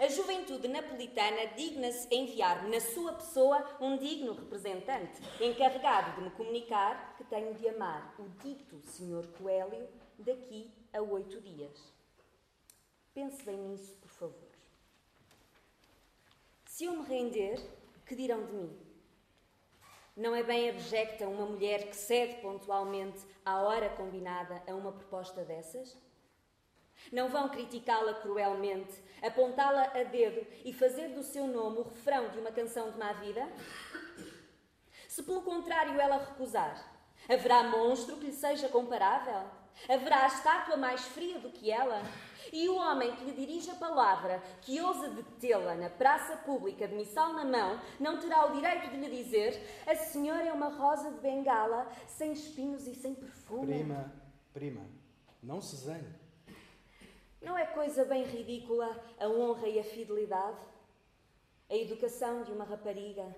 S4: A juventude napolitana digna-se enviar-me na sua pessoa um digno representante, encarregado de me comunicar que tenho de amar o dito Sr. Coelho daqui a oito dias. Pense bem nisso, por favor. Se eu me render, que dirão de mim? Não é bem abjecta uma mulher que cede pontualmente à hora combinada a uma proposta dessas? Não vão criticá-la cruelmente, apontá-la a dedo e fazer do seu nome o refrão de uma canção de má vida? Se pelo contrário ela recusar, haverá monstro que lhe seja comparável? Haverá estátua mais fria do que ela? E o homem que lhe dirige a palavra, que ousa detê-la na praça pública de missal na mão, não terá o direito de lhe dizer: A senhora é uma rosa de bengala, sem espinhos e sem perfume.
S8: Prima, prima, não se zangue.
S4: Não é coisa bem ridícula a honra e a fidelidade? A educação de uma rapariga,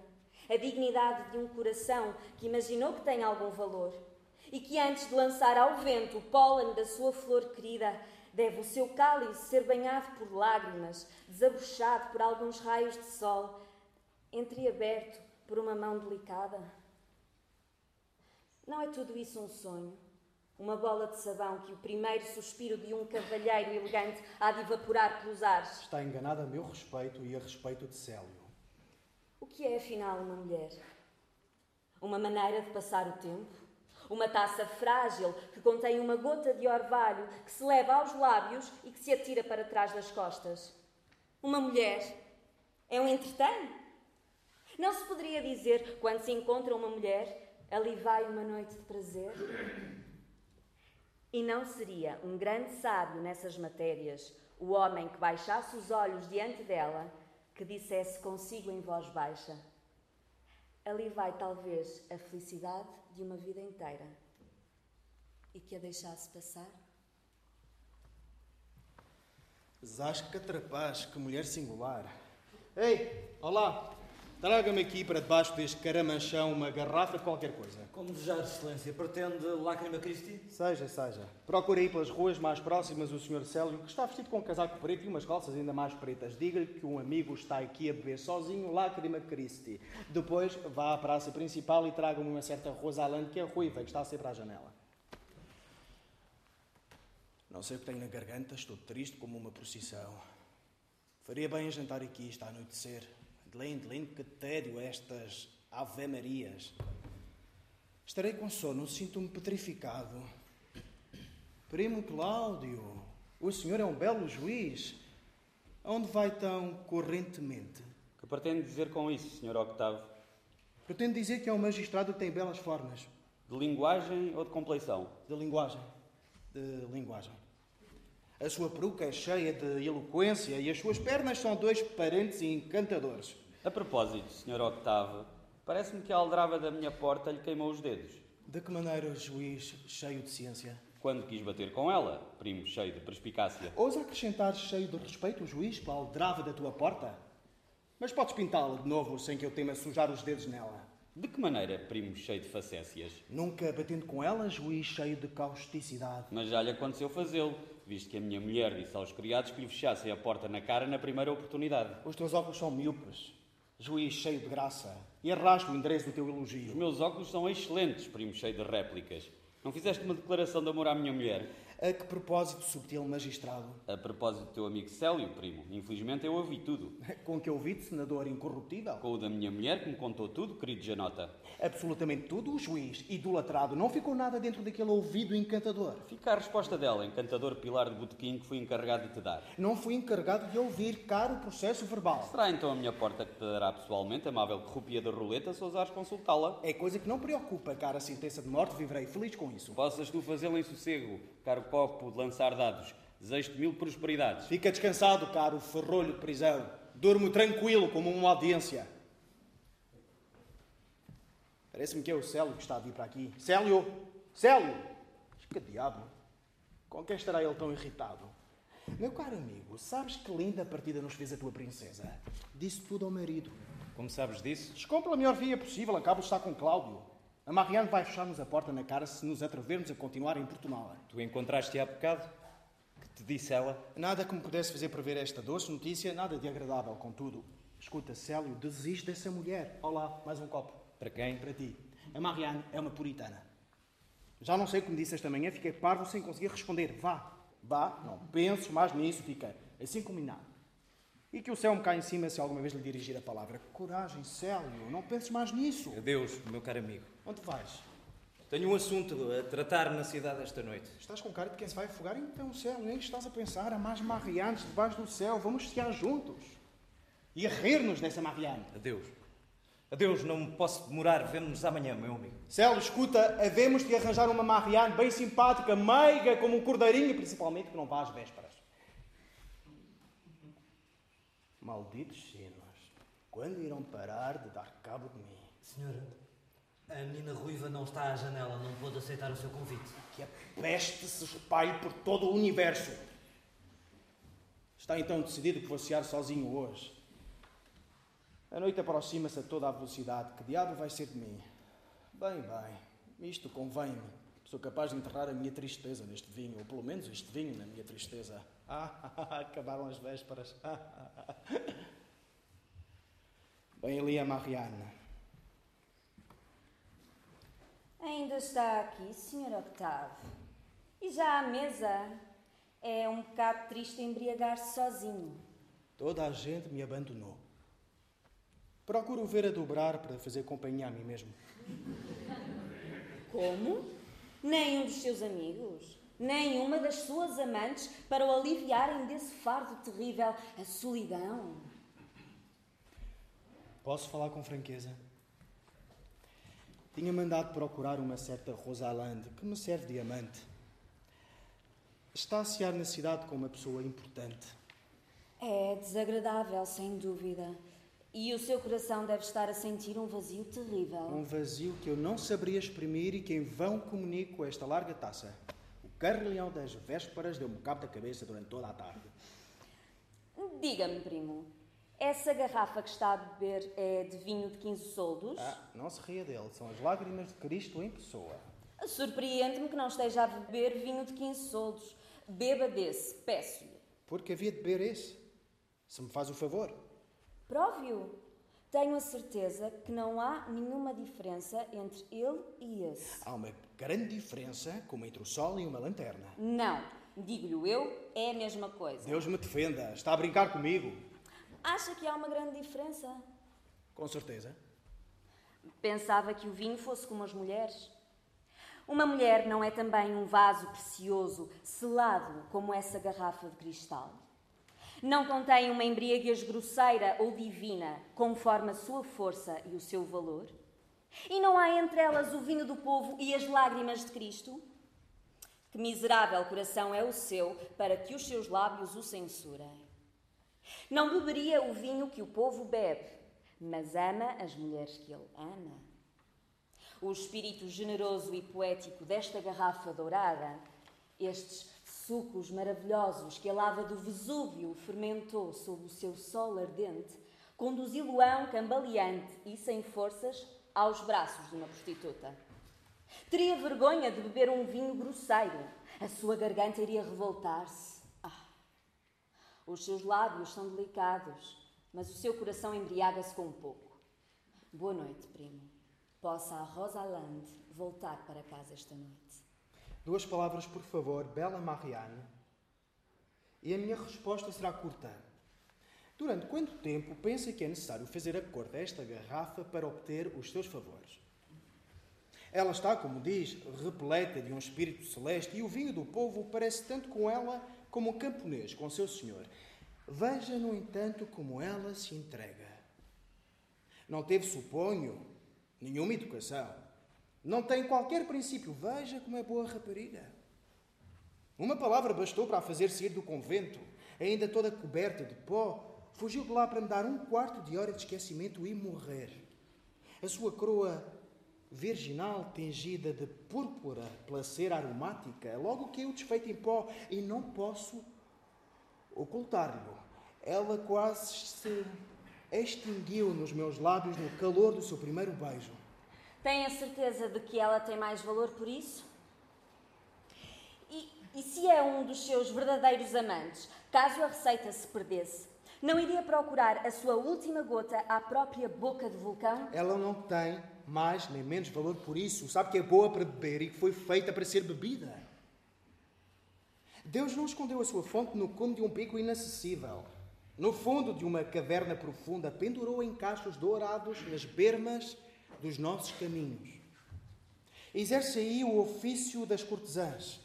S4: a dignidade de um coração que imaginou que tem algum valor e que antes de lançar ao vento o pólen da sua flor querida, Deve o seu cálice ser banhado por lágrimas, desabrochado por alguns raios de sol, entreaberto por uma mão delicada? Não é tudo isso um sonho? Uma bola de sabão que o primeiro suspiro de um cavalheiro elegante há de evaporar pelos ares.
S8: Está enganada a meu respeito e a respeito de Célio.
S4: O que é, afinal, uma mulher? Uma maneira de passar o tempo? Uma taça frágil que contém uma gota de orvalho que se leva aos lábios e que se atira para trás das costas. Uma mulher é um entretém? Não se poderia dizer, quando se encontra uma mulher, ali vai uma noite de prazer? E não seria um grande sábio nessas matérias o homem que baixasse os olhos diante dela, que dissesse consigo em voz baixa: Ali vai talvez a felicidade de uma vida inteira e que a deixasse passar?
S8: Zasca trapaz, que mulher singular. Ei, olá! Traga-me aqui para debaixo deste caramanchão uma garrafa de qualquer coisa.
S13: Como desejar, Excelência. Pretende lágrima Christi?
S8: Seja, seja. Procure aí pelas ruas mais próximas o Sr. Célio, que está vestido com um casaco preto e umas calças ainda mais pretas. Diga-lhe que um amigo está aqui a beber sozinho lágrima Christi. Depois vá à praça principal e traga-me uma certa Rosalande, que é ruiva, que está sempre à janela. Não sei o que tenho na garganta, estou triste como uma procissão. Faria bem a jantar aqui, está a anoitecer. Delém, delém, que tédio estas Ave Marias. Estarei com sono, sinto-me petrificado. Primo Cláudio, o senhor é um belo juiz. Aonde vai tão correntemente?
S6: Que pretende dizer com isso, Sr. Octavo?
S8: Pretendo dizer que é um magistrado que tem belas formas.
S6: De linguagem ou de compleição?
S8: De linguagem. De linguagem. A sua peruca é cheia de eloquência e as suas pernas são dois parentes encantadores.
S6: A propósito, Sr. Octavo, parece-me que a aldrava da minha porta lhe queimou os dedos.
S8: De que maneira, juiz cheio de ciência?
S6: Quando quis bater com ela, primo cheio de perspicácia.
S8: Ousa acrescentar cheio de respeito o juiz pela aldrava da tua porta? Mas podes pintá-la de novo sem que eu tema sujar os dedos nela.
S6: De que maneira, primo cheio de facécias?
S8: Nunca batendo com ela, juiz cheio de causticidade.
S6: Mas já lhe aconteceu fazê-lo, visto que a minha mulher disse aos criados que lhe fechassem a porta na cara na primeira oportunidade.
S8: Os teus óculos são míopes, juiz cheio de graça, e arrasto o endereço do teu elogio.
S6: Os meus óculos são excelentes, primo cheio de réplicas. Não fizeste uma declaração de amor à minha mulher?
S8: A que propósito, subtil magistrado?
S6: A propósito do teu amigo Célio, primo. Infelizmente eu ouvi tudo.
S8: Com que ouvi, senador incorruptível?
S6: Com o da minha mulher, que me contou tudo, querido Janota.
S8: Absolutamente tudo, o juiz, idolatrado. Não ficou nada dentro daquele ouvido encantador.
S6: Fica a resposta dela, encantador pilar de botequim que fui encarregado de te dar.
S8: Não fui encarregado de ouvir, caro processo verbal.
S6: Será então a minha porta que te dará pessoalmente, amável corrupia da roleta, se ousares consultá-la?
S8: É coisa que não preocupa, cara sentença de morte, viverei feliz com isso.
S6: Possas tu fazê-lo em sossego, caro copo de lançar dados. Desejo-te mil prosperidades.
S8: Fica descansado, caro ferrolho de prisão. Durmo tranquilo como uma audiência. Parece-me que é o Célio que está a vir para aqui. Célio! Célio! Que diabo! Com quem estará ele tão irritado? Meu caro amigo, sabes que linda partida nos fez a tua princesa? Disse tudo ao marido.
S6: Como sabes disso?
S8: Descompre a melhor via possível, acabo de estar com Cláudio. A Marianne vai fechar-nos a porta na cara se nos atrevermos a continuar a importuná-la.
S6: Tu encontraste-a há bocado? Que te disse ela?
S8: Nada que me pudesse fazer prever esta doce notícia, nada de agradável, contudo. Escuta, Célio, desiste dessa mulher. Olá, mais um copo.
S6: Para quem?
S8: Para ti. A Marianne é uma puritana. Já não sei o que me disse esta manhã, fiquei parvo sem conseguir responder. Vá, vá, não penses mais nisso, fica assim combinado. E que o céu me caia em cima se alguma vez lhe dirigir a palavra. Coragem, Célio, não penses mais nisso.
S6: Adeus, meu caro amigo.
S8: Onde vais?
S6: Tenho um assunto a tratar na cidade esta noite.
S8: Estás com cara de quem se vai afogar? Então, Célio, nem estás a pensar. Há mais Marianes debaixo do céu. Vamos esquiar juntos. E a rir-nos dessa Marianne.
S6: Adeus. Adeus, não posso demorar. Vemo-nos amanhã, meu amigo.
S8: Célio, escuta, havemos de arranjar uma Marianne bem simpática, meiga, como um cordeirinho, principalmente que não vá às vésperas. Malditos sinos, quando irão parar de dar cabo de mim?
S13: Senhor, a menina ruiva não está à janela, não pôde aceitar o seu convite.
S8: Que a peste se espalhe por todo o universo. Está então decidido que vou cear sozinho hoje. A noite aproxima-se a toda a velocidade. Que diabo vai ser de mim? Bem, bem, isto convém-me. Sou capaz de enterrar a minha tristeza neste vinho, ou pelo menos este vinho na minha tristeza. Ah, acabaram as vésperas. Bem ali a Mariana.
S4: Ainda está aqui, Sr. Octave. E já à mesa. É um bocado triste embriagar-se sozinho.
S8: Toda a gente me abandonou. Procuro ver a dobrar para fazer companhia a mim mesmo.
S4: Como? Nem um dos seus amigos? Nem uma das suas amantes para o aliviarem desse fardo terrível, a solidão?
S8: Posso falar com franqueza? Tinha mandado procurar uma certa Rosalande que me serve de amante. Está a sear na cidade com uma pessoa importante.
S4: É desagradável, sem dúvida. E o seu coração deve estar a sentir um vazio terrível.
S8: Um vazio que eu não saberia exprimir e que em vão comunico esta larga taça. Carrilhão das vésperas deu-me cabo da cabeça durante toda a tarde.
S4: Diga-me, primo, essa garrafa que está a beber é de vinho de 15 soldos?
S8: Ah, não se ria dele. São as lágrimas de Cristo em pessoa.
S4: Surpreende-me que não esteja a beber vinho de 15 soldos. Beba desse, peço-lhe.
S8: Porque havia de beber esse? Se me faz o favor.
S4: Prove-o. Tenho a certeza que não há nenhuma diferença entre ele e esse.
S8: Há uma grande diferença, como entre o sol e uma lanterna.
S4: Não, digo-lhe eu, é a mesma coisa.
S8: Deus me defenda. Está a brincar comigo?
S4: Acha que há uma grande diferença?
S8: Com certeza.
S4: Pensava que o vinho fosse como as mulheres. Uma mulher não é também um vaso precioso, selado como essa garrafa de cristal? Não contém uma embriaguez grosseira ou divina, conforme a sua força e o seu valor? E não há entre elas o vinho do povo e as lágrimas de Cristo? Que miserável coração é o seu para que os seus lábios o censurem. Não beberia o vinho que o povo bebe, mas ama as mulheres que ele ama. O espírito generoso e poético desta garrafa dourada, estes sucos maravilhosos que a lava do Vesúvio fermentou sob o seu sol ardente, conduzi-lo-ão cambaleante e sem forças aos braços de uma prostituta. Teria vergonha de beber um vinho grosseiro. A sua garganta iria revoltar-se. Ah. Os seus lábios são delicados, mas o seu coração embriaga-se com um pouco. Boa noite, primo. Possa a Rosalande voltar para casa esta noite.
S8: Duas palavras, por favor, Bela Marianne. E a minha resposta será curta. Durante quanto tempo pensa que é necessário fazer a cor desta garrafa para obter os seus favores? Ela está, como diz, repleta de um espírito celeste e o vinho do povo parece tanto com ela como o camponês com seu senhor. Veja, no entanto, como ela se entrega. Não teve, suponho, nenhuma educação. Não tem qualquer princípio. Veja como é boa rapariga. Uma palavra bastou para a fazer sair do convento, ainda toda coberta de pó. Fugiu de lá para me dar um quarto de hora de esquecimento e morrer. A sua coroa virginal, tingida de púrpura pela cera aromática, logo caiu desfeita em pó e não posso ocultar-lhe. Ela quase se extinguiu nos meus lábios no calor do seu primeiro beijo.
S4: Tem a certeza de que ela tem mais valor por isso? E, e se é um dos seus verdadeiros amantes, caso a receita se perdesse, não iria procurar a sua última gota à própria boca do vulcão?
S8: Ela não tem mais nem menos valor por isso. Sabe que é boa para beber e que foi feita para ser bebida. Deus não escondeu a sua fonte no cume de um pico inacessível. No fundo de uma caverna profunda, pendurou em cachos dourados nas bermas dos nossos caminhos. Exerce aí o ofício das cortesãs.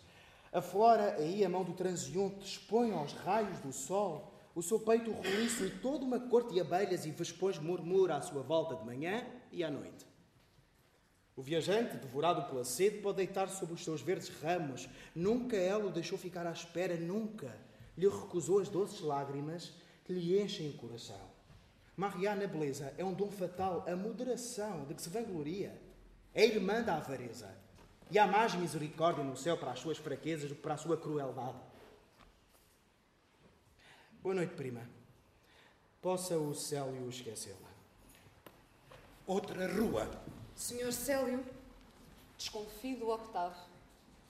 S8: Aflora aí a mão do transeunte, expõe aos raios do sol o seu peito roliço e toda uma corte de abelhas e vespões murmura à sua volta de manhã e à noite. O viajante, devorado pela sede, pode deitar sobre os seus verdes ramos. Nunca ela o deixou ficar à espera, nunca lhe recusou as doces lágrimas que lhe enchem o coração. Mariana, beleza, é um dom fatal, a moderação de que se vangloria. É irmã da avareza. E há mais misericórdia no céu para as suas fraquezas do que para a sua crueldade. Boa noite, prima. Possa o Célio esquecê-la.
S2: Outra rua.
S3: Senhor Célio, desconfio do Octave.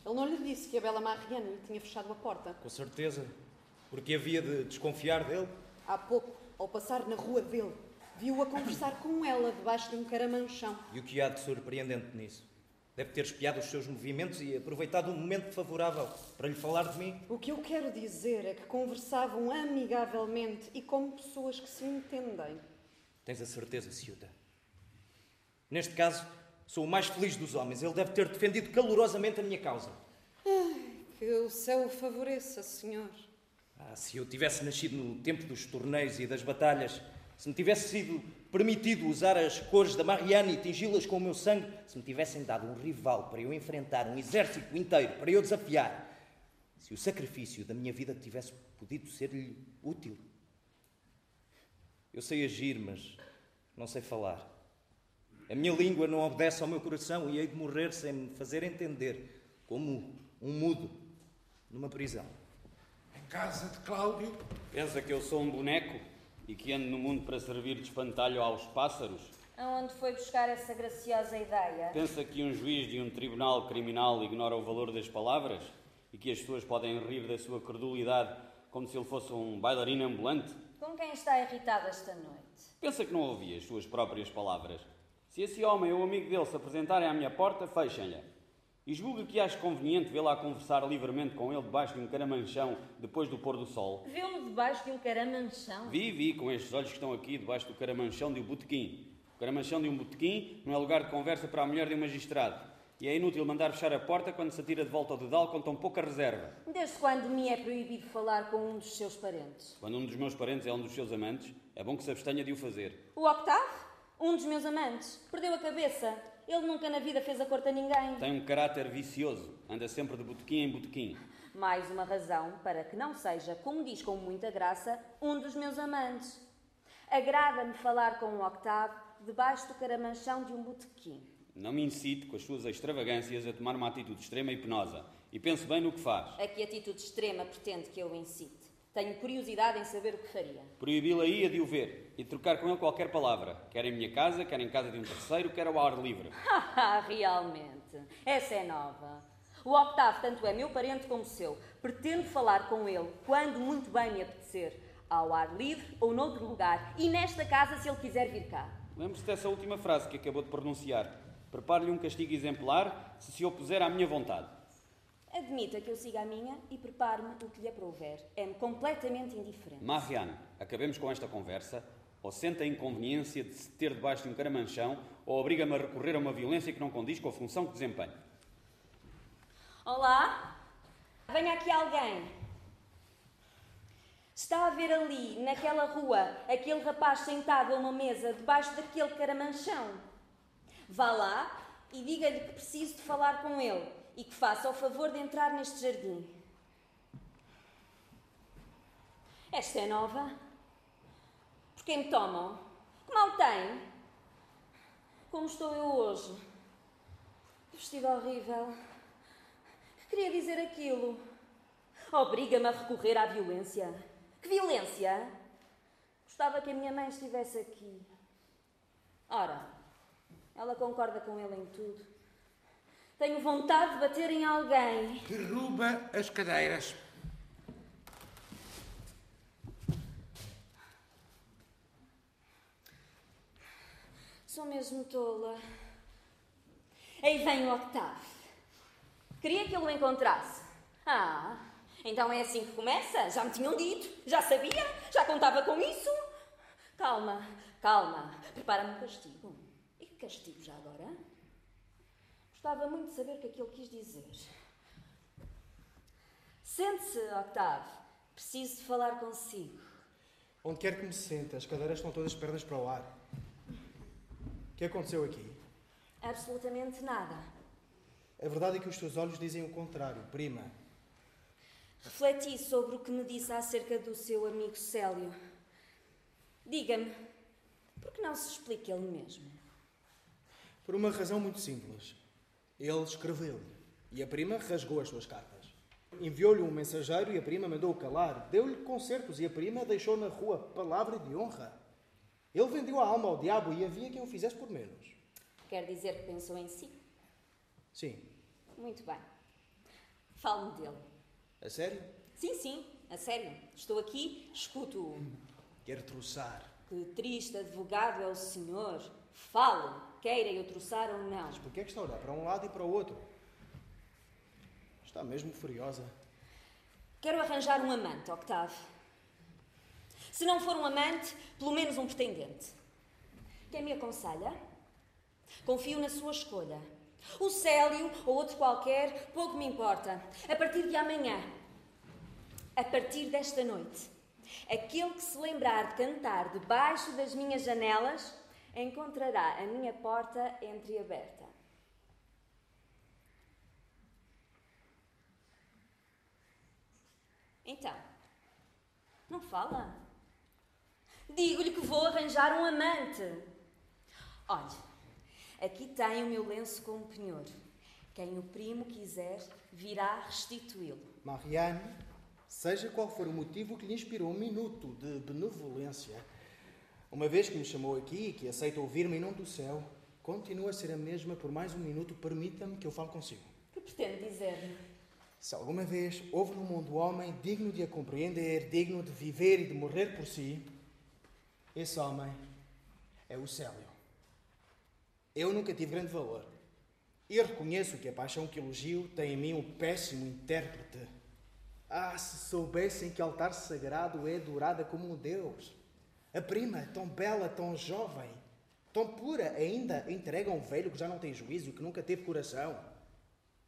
S3: Ele não lhe disse que a bela Mariana lhe tinha fechado a porta.
S5: Com certeza. Porque havia de desconfiar dele.
S3: Há pouco, ao passar na rua dele, viu-o a conversar com ela debaixo de um caramanchão.
S5: E o que há de surpreendente nisso? Deve ter espiado os seus movimentos e aproveitado um momento favorável para lhe falar de mim.
S3: O que eu quero dizer é que conversavam amigavelmente e como pessoas que se entendem.
S5: Tens a certeza, Ciuta? Neste caso, sou o mais feliz dos homens. Ele deve ter defendido calorosamente a minha causa.
S3: Ai, que o céu o favoreça, senhor.
S5: Ah, se eu tivesse nascido no tempo dos torneios e das batalhas, se me tivesse sido permitido usar as cores da Mariana e tingi-las com o meu sangue, se me tivessem dado um rival para eu enfrentar um exército inteiro, para eu desafiar, se o sacrifício da minha vida tivesse podido ser-lhe útil. Eu sei agir, mas não sei falar. A minha língua não obedece ao meu coração e hei de morrer sem me fazer entender, como um mudo numa prisão.
S2: Em casa de Cláudio.
S6: Pensa que eu sou um boneco e que ando no mundo para servir de espantalho aos pássaros?
S4: Aonde foi buscar essa graciosa ideia?
S6: Pensa que um juiz de um tribunal criminal ignora o valor das palavras e que as pessoas podem rir da sua credulidade como se ele fosse um bailarino ambulante?
S4: Com quem está irritado esta noite?
S6: Pensa que não ouvi as suas próprias palavras. Se esse homem ou amigo dele se apresentarem à minha porta, fechem-lhe. E julga que acho conveniente vê-la a conversar livremente com ele debaixo de um caramanchão depois do pôr do sol?
S4: Viu-me debaixo de um caramanchão?
S6: Vi, vi, com estes olhos que estão aqui debaixo do caramanchão de um botequim. O caramanchão de um botequim não é lugar de conversa para a mulher de um magistrado. E é inútil mandar fechar a porta quando se atira de volta ao dedal com tão pouca reserva.
S4: Desde quando me é proibido falar com um dos seus parentes?
S6: Quando um dos meus parentes é um dos seus amantes, é bom que se abstenha de o fazer.
S4: O Octave? Um dos meus amantes. Perdeu a cabeça. Ele nunca na vida fez a corte a ninguém.
S6: Tem um caráter vicioso. Anda sempre de botequim em botequim.
S4: Mais uma razão para que não seja, como diz com muita graça, um dos meus amantes. Agrada-me falar com o Octave debaixo do caramanchão de um botequim.
S6: Não me incite, com as suas extravagâncias, a tomar uma atitude extrema e penosa. E pense bem no que faz.
S4: A que atitude extrema pretende que eu incite? Tenho curiosidade em saber o que faria.
S6: Proibi-la ia de o ver e de trocar com ele qualquer palavra, quer em minha casa, quer em casa de um terceiro, quer ao ar livre.
S4: Realmente, essa é nova. O Octave tanto é meu parente como seu. Pretendo falar com ele quando muito bem me apetecer, ao ar livre ou noutro lugar, e nesta casa se ele quiser vir cá.
S6: Lembre-se dessa última frase que acabou de pronunciar. Prepare-lhe um castigo exemplar se se opuser à minha vontade.
S4: Admita que eu siga a minha e prepare-me o que lhe aprouver. É-me completamente indiferente.
S6: Marianne, acabemos com esta conversa. Ou sente a inconveniência de se ter debaixo de um caramanchão, ou obriga-me a recorrer a uma violência que não condiz com a função que desempenho.
S4: Olá? Venha aqui alguém. Está a ver ali, naquela rua, aquele rapaz sentado a uma mesa debaixo daquele caramanchão. Vá lá e diga-lhe que preciso de falar com ele e que faça o favor de entrar neste jardim. Esta é nova. Por quem me tomam? Que mal tem? Como estou eu hoje? Vestido horrível. Que queria dizer aquilo. Obriga-me a recorrer à violência. Que violência? Gostava que a minha mãe estivesse aqui. Ora, ela concorda com ele em tudo. Tenho vontade de bater em alguém.
S2: Derruba as cadeiras.
S4: Sou mesmo tola. Aí vem o Octave. Queria que ele o encontrasse. Ah, então é assim que começa? Já me tinham dito, já sabia, já contava com isso. Calma, calma. Prepara-me um castigo. E que castigo já agora? Gostava muito de saber o que é que ele quis dizer. Sente-se, Octave. Preciso de falar consigo.
S8: Onde quer que me sente, as cadeiras estão todas pernas para o ar. O que aconteceu aqui?
S4: Absolutamente nada.
S8: A verdade é que os teus olhos dizem o contrário, prima.
S4: Refleti sobre o que me disse acerca do seu amigo Célio. Diga-me, por que não se explica ele mesmo?
S8: Por uma razão muito simples. Ele escreveu e a prima rasgou as suas cartas. Enviou-lhe um mensageiro e a prima mandou-o calar. Deu-lhe concertos e a prima deixou na rua palavra de honra. Ele vendeu a alma ao diabo e havia quem o fizesse por menos.
S4: Quer dizer que pensou em si?
S8: Sim.
S4: Muito bem. Fale-me dele.
S8: A sério?
S4: Sim, sim, a sério. Estou aqui, escuto-o.
S8: Quero troçar.
S4: Que triste advogado é o senhor. Fale, queira eu troçar ou não.
S8: Mas porquê é que está a olhar para um lado e para o outro? Está mesmo furiosa.
S4: Quero arranjar um amante, Octave. Se não for um amante, pelo menos um pretendente. Quem me aconselha? Confio na sua escolha. O Célio ou outro qualquer, pouco me importa. A partir de amanhã, a partir desta noite, aquele que se lembrar de cantar debaixo das minhas janelas encontrará a minha porta entreaberta. Então, não fala? Digo-lhe que vou arranjar um amante. Olhe, aqui tem o meu lenço com o penhor. Quem o primo quiser virá restituí-lo.
S8: Marianne, seja qual for o motivo que lhe inspirou um minuto de benevolência, uma vez que me chamou aqui e que aceita ouvir-me em nome do céu, continua a ser a mesma por mais um minuto, permita-me que eu fale consigo.
S4: Que pretende dizer-me?
S8: Se alguma vez houve no mundo homem digno de a compreender, digno de viver e de morrer por si, esse homem é o Célio. Eu nunca tive grande valor. E reconheço que a paixão que elogio tem em mim um péssimo intérprete. Ah, se soubessem que altar sagrado é adorada como um Deus. A prima, tão bela, tão jovem, tão pura, ainda entrega a um velho que já não tem juízo e que nunca teve coração.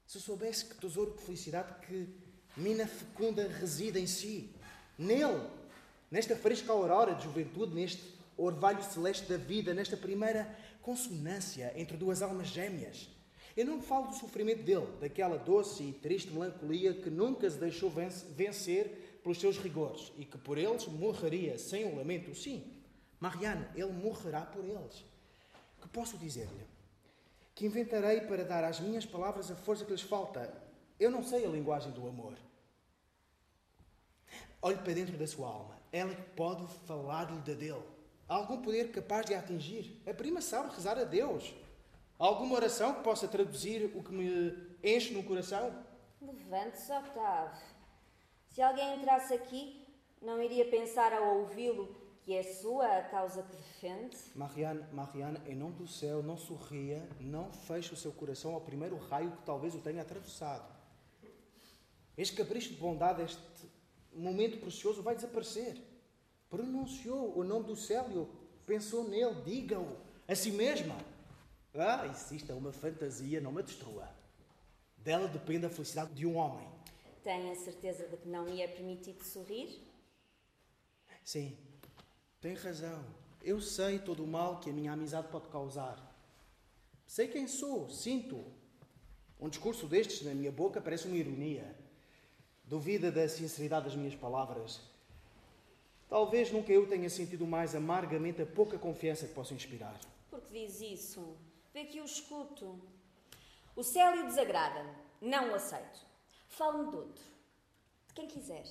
S8: Se soubesse que tesouro de felicidade que mina fecunda reside em si, nele, nesta fresca aurora de juventude, neste orvalho celeste da vida, nesta primeira consonância entre duas almas gêmeas. Eu não falo do sofrimento dele, daquela doce e triste melancolia que nunca se deixou vencer pelos seus rigores e que por eles morreria sem um lamento. Sim, Mariana, ele morrerá por eles. Que posso dizer-lhe? Que inventarei para dar às minhas palavras a força que lhes falta. Eu não sei a linguagem do amor. Olhe para dentro da sua alma. Ela pode falar-lhe de dele. Há algum poder capaz de a atingir? A prima sabe rezar a Deus. Há alguma oração que possa traduzir o que me enche no coração?
S4: Levante-se, Octave. Se alguém entrasse aqui, não iria pensar ao ouvi-lo que é sua a causa que defende?
S8: Marianne, Marianne, em nome do céu, não sorria, não feche o seu coração ao primeiro raio que talvez o tenha atravessado. Este capricho de bondade, este momento precioso vai desaparecer. Pronunciou o nome do Célio, pensou nele, diga-o a si mesma. Ah, é uma fantasia, não me destrua. Dela depende a felicidade de um homem.
S4: Tem a certeza de que não lhe é permitido sorrir?
S8: Sim, tem razão. Eu sei todo o mal que a minha amizade pode causar. Sei quem sou, sinto. Um discurso destes na minha boca parece uma ironia. Duvida da sinceridade das minhas palavras. Talvez nunca eu tenha sentido mais amargamente a pouca confiança que posso inspirar.
S4: Por que diz isso? Vê que o escuto. O Célio desagrada-me. Não o aceito. Fale-me de outro. De quem quiser.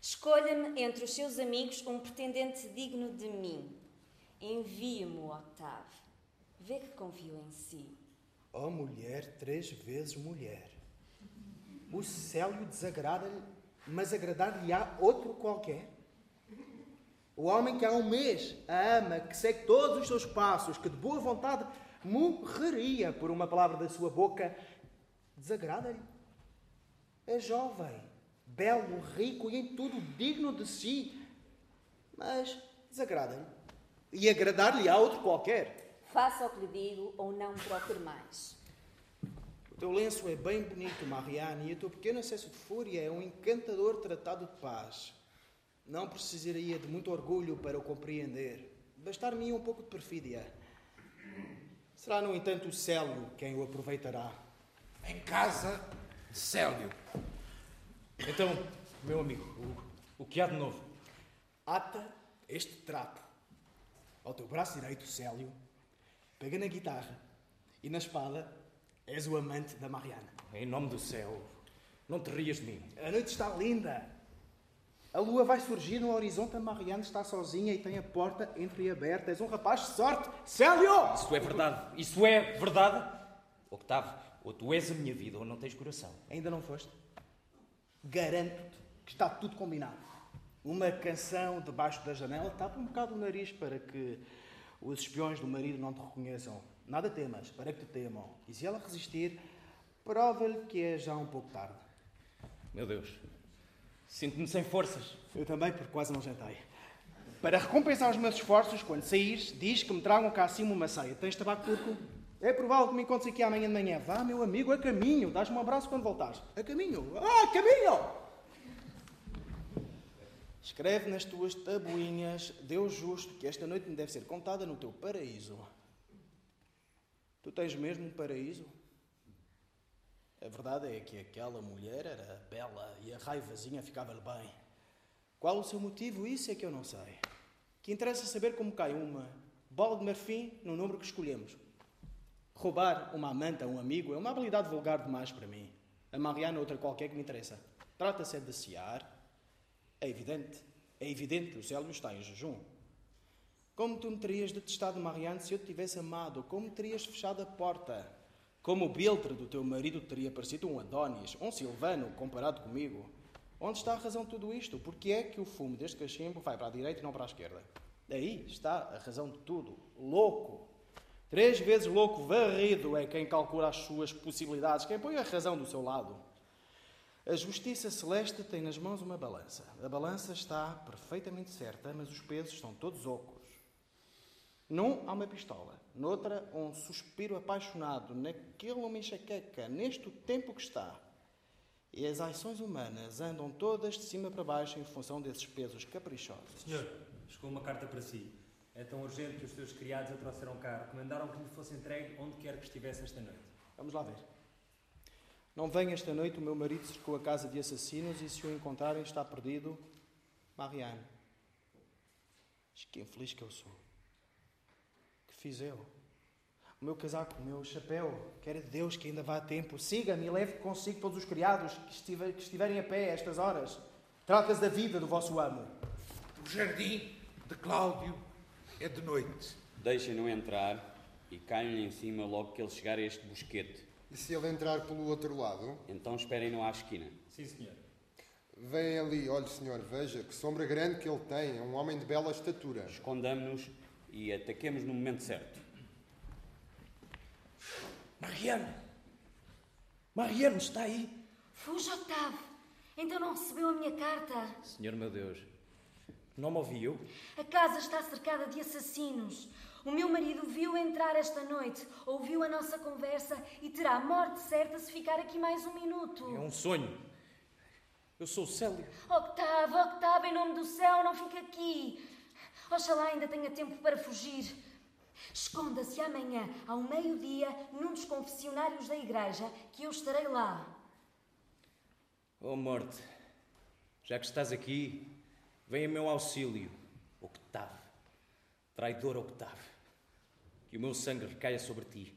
S4: Escolha-me entre os seus amigos um pretendente digno de mim. Envie-me, Octave. Vê que confio em si.
S8: Oh, mulher, três vezes mulher. O Célio desagrada-lhe, mas agradar-lhe-á outro qualquer. O homem que há um mês a ama, que segue todos os seus passos, que de boa vontade morreria por uma palavra da sua boca, desagrada-lhe. É jovem, belo, rico e em tudo digno de si, mas desagrada-lhe. E agradar-lhe a outro qualquer.
S4: Faça o que lhe digo ou não procure mais.
S8: O teu lenço é bem bonito, Marianne, e o teu pequeno excesso de fúria é um encantador tratado de paz. Não precisaria de muito orgulho para o compreender. Bastar-me um pouco de perfídia. Será, no entanto, o Célio quem o aproveitará.
S2: Em casa Célio.
S5: Então, meu amigo, o, o que há de novo?
S8: Ata este trapo ao teu braço direito, Célio. Pega na guitarra e na espada és o amante da Mariana.
S5: Em nome do céu, não te rias de mim.
S8: A noite está linda. A lua vai surgir no horizonte, a Mariana está sozinha e tem a porta entreaberta. És um rapaz de sorte, Célio!
S5: Isso é verdade. Isso é verdade. Octave, Ou tu és a minha vida ou não tens coração.
S8: Ainda não foste? Garanto-te que está tudo combinado. Uma canção debaixo da janela tapa um bocado o nariz para que os espiões do marido não te reconheçam. Nada temas, para que te temam. E se ela resistir, prova-lhe que é já um pouco tarde.
S5: Meu Deus, sinto-me sem forças.
S8: Eu também, porque quase não jantei. Para recompensar os meus esforços, quando saíres, diz que me tragam cá acima uma ceia. Tens tabaco turco? É provável que me encontres aqui amanhã de manhã. Vá, meu amigo, a caminho. Dás-me um abraço quando voltares. A caminho. Ah, a caminho! Escreve nas tuas tabuinhas, Deus justo, que esta noite me deve ser contada no teu paraíso. Tu tens mesmo um paraíso? A verdade é que aquela mulher era bela e a raivazinha ficava-lhe bem. Qual o seu motivo? Isso é que eu não sei. Que interessa saber como cai uma bola de marfim no número que escolhemos. Roubar uma amante a um amigo é uma habilidade vulgar demais para mim. A Mariana é outra qualquer que me interessa. Trata-se de sear. É evidente. É evidente que o Célio está em jejum. Como tu me terias detestado, Marianne, se eu te tivesse amado? Como terias fechado a porta? Como o Biltre do teu marido teria parecido um Adonis, um Silvano, comparado comigo? Onde está a razão de tudo isto? Porque é que o fumo deste cachimbo vai para a direita e não para a esquerda? Aí está a razão de tudo. Louco. Três vezes louco, varrido é quem calcula as suas possibilidades, quem põe a razão do seu lado. A justiça celeste tem nas mãos uma balança. A balança está perfeitamente certa, mas os pesos estão todos ocos. Num há uma pistola, noutra um suspiro apaixonado, naquele uma enxaqueca, neste tempo que está. E as ações humanas andam todas de cima para baixo em função desses pesos caprichosos.
S10: Senhor, chegou uma carta para si. É tão urgente que os seus criados a trouxeram cá. Recomendaram que lhe fosse entregue onde quer que estivesse esta noite.
S8: Vamos lá ver. Não venha esta noite, o meu marido cercou a casa de assassinos e se o encontrarem está perdido. Marianne. Que infeliz que eu sou. Que fiz eu? O meu casaco, o meu chapéu. Quer Deus que ainda vá a tempo. Siga-me e leve consigo todos os criados que, estiver, que estiverem a pé a estas horas. Trata-se da vida do vosso amo.
S2: O jardim de Cláudio é de noite.
S6: Deixem-no entrar e caiam-lhe em cima logo que ele chegar a este bosquete.
S7: E se ele entrar pelo outro lado?
S6: Então esperem-no à esquina.
S10: Sim, senhor.
S7: Vem ali, olhe, senhor, veja que sombra grande que ele tem. É um homem de bela estatura.
S6: Escondamos-nos e ataquemos no momento certo.
S8: Mariano! Mariano, está aí?
S14: Fuja, Octave. Então não recebeu a minha carta.
S5: Senhor meu Deus, não me ouviu?
S14: A casa está cercada de assassinos. O meu marido viu entrar esta noite, ouviu a nossa conversa e terá morte certa se ficar aqui mais um minuto.
S5: É um sonho. Eu sou o Célio.
S14: Octave, Octave, em nome do céu, não fique aqui. Oxalá ainda tenha tempo para fugir. Esconda-se amanhã, ao meio-dia, num dos confessionários da igreja, que eu estarei lá.
S5: Oh, morte, já que estás aqui, vem a meu auxílio, Octave. Traidor Octave. Que o meu sangue recaia sobre ti.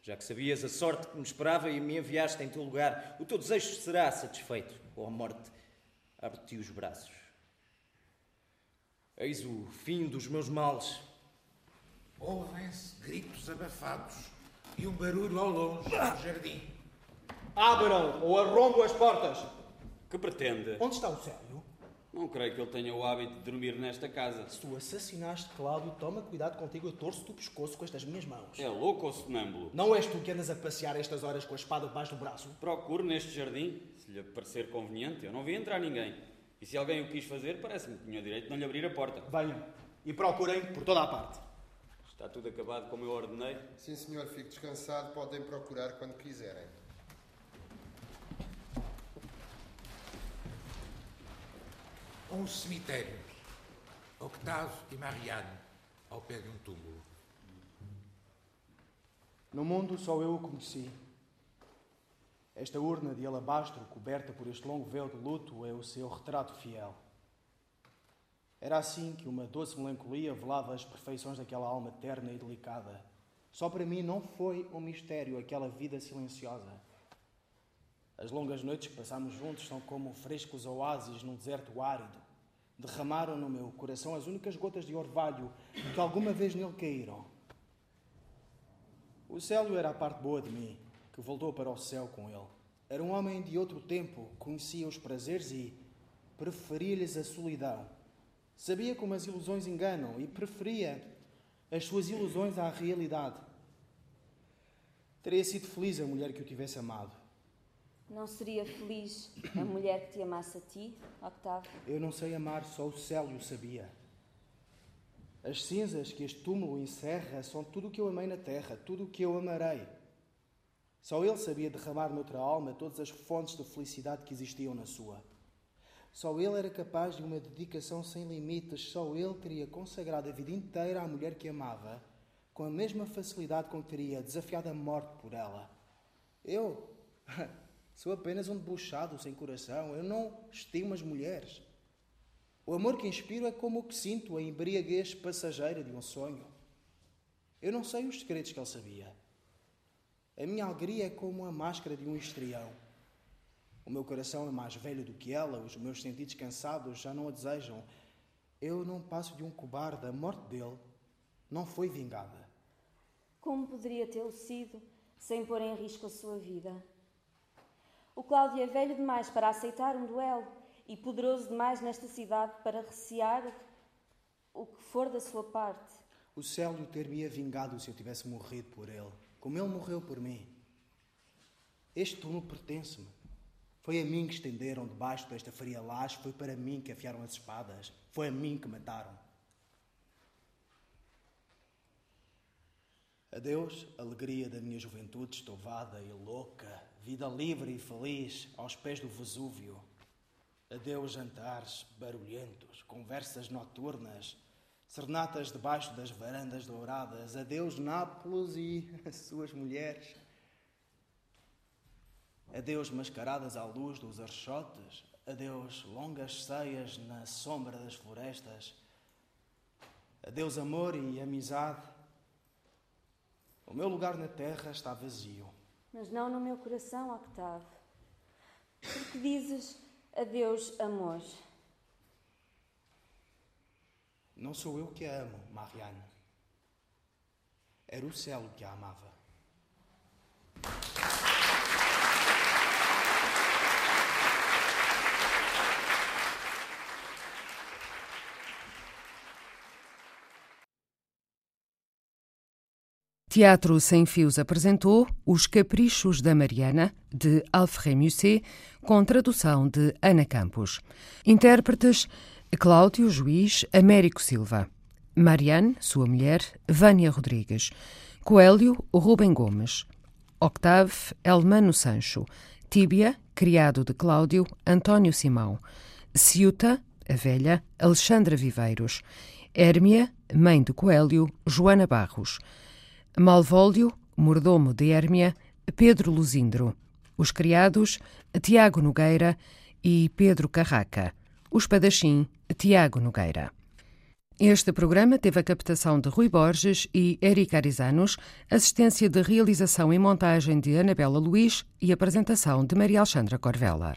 S5: Já que sabias a sorte que me esperava e me enviaste em teu lugar, o teu desejo será satisfeito. Oh, morte, abre-te os braços. Eis o fim dos meus males.
S2: Ouvem-se gritos abafados e um barulho ao longe do jardim.
S8: Abram ou arrombo as portas.
S6: Que pretende?
S8: Onde está o Célio?
S6: Não creio que ele tenha o hábito de dormir nesta casa.
S8: Se tu assassinaste Cláudio, toma cuidado contigo, eu torço-te o pescoço com estas minhas mãos.
S6: É louco ou sonâmbulo?
S8: Não és tu que andas a passear estas horas com a espada debaixo do braço?
S6: Procuro neste jardim, se lhe parecer conveniente. Eu não vi entrar ninguém. E se alguém o quis fazer, parece-me que tinha direito de não lhe abrir a porta.
S8: Venham e procurem por toda a parte.
S6: Está tudo acabado como eu ordenei?
S7: Sim, senhor, fique descansado. Podem procurar quando quiserem.
S2: Um cemitério. Octave e Marianne, ao pé de um túmulo.
S8: No mundo só eu o conheci. Esta urna de alabastro, coberta por este longo véu de luto, é o seu retrato fiel. Era assim que uma doce melancolia velava as perfeições daquela alma terna e delicada. Só para mim não foi um mistério aquela vida silenciosa. As longas noites que passamos juntos são como frescos oásis num deserto árido. Derramaram no meu coração as únicas gotas de orvalho que alguma vez nele caíram. O Célio era a parte boa de mim, que voltou para o céu com ele. Era um homem de outro tempo, conhecia os prazeres e preferia-lhes a solidão. Sabia como as ilusões enganam e preferia as suas ilusões à realidade. Teria sido feliz a mulher que o tivesse amado.
S4: Não seria feliz a mulher que te amasse a ti, Octávio?
S8: Eu não sei amar, só o Célio sabia. As cinzas que este túmulo encerra são tudo o que eu amei na terra, tudo o que eu amarei. Só ele sabia derramar noutra alma todas as fontes de felicidade que existiam na sua. Só ele era capaz de uma dedicação sem limites, só ele teria consagrado a vida inteira à mulher que amava, com a mesma facilidade com que teria desafiado a morte por ela. Eu sou apenas um debochado sem coração, eu não estimo as mulheres. O amor que inspiro é como o que sinto a embriaguez passageira de um sonho. Eu não sei os segredos que ele sabia. A minha alegria é como a máscara de um histrião. O meu coração é mais velho do que ela, os meus sentidos cansados já não a desejam. Eu não passo de um cobarde, a morte dele não foi vingada.
S4: Como poderia tê-lo sido sem pôr em risco a sua vida? O Cláudio é velho demais para aceitar um duelo e poderoso demais nesta cidade para recear o que for da sua parte.
S8: O Célio ter-me vingado se eu tivesse morrido por ele, como ele morreu por mim. Este túmulo pertence-me. Foi a mim que estenderam debaixo desta fria laje, foi para mim que afiaram as espadas, foi a mim que mataram. Adeus, alegria da minha juventude estovada e louca, vida livre e feliz aos pés do Vesúvio. Adeus, jantares barulhentos, conversas noturnas, serenatas debaixo das varandas douradas. Adeus, Nápoles e as suas mulheres. Adeus mascaradas à luz dos archotes, adeus longas ceias na sombra das florestas, adeus amor e amizade. O meu lugar na terra está vazio.
S4: Mas não no meu coração, Octave. Porque dizes adeus, amor.
S8: Não sou eu que a amo, Marianne. Era o céu que a amava.
S1: Teatro Sem Fios apresentou Os Caprichos da Mariana, de Alfred Musset, com tradução de Ana Campos. Intérpretes Cláudio Juiz, Américo Silva. Mariane, sua mulher, Vânia Rodrigues. Coelho, Rubem Gomes. Octave, Elmano Sancho. Tíbia, criado de Cláudio, António Simão. Ciuta, a velha, Alexandra Viveiros. Hérmia, mãe de Coelho, Joana Barros. Malvólio, mordomo de Hérmia, Pedro Luzindro. Os criados, Tiago Nogueira e Pedro Carraca. O espadachim, Tiago Nogueira. Este programa teve a captação de Rui Borges e Eric Arizanos, assistência de realização e montagem de Anabela Luiz e apresentação de Maria Alexandra Corvella.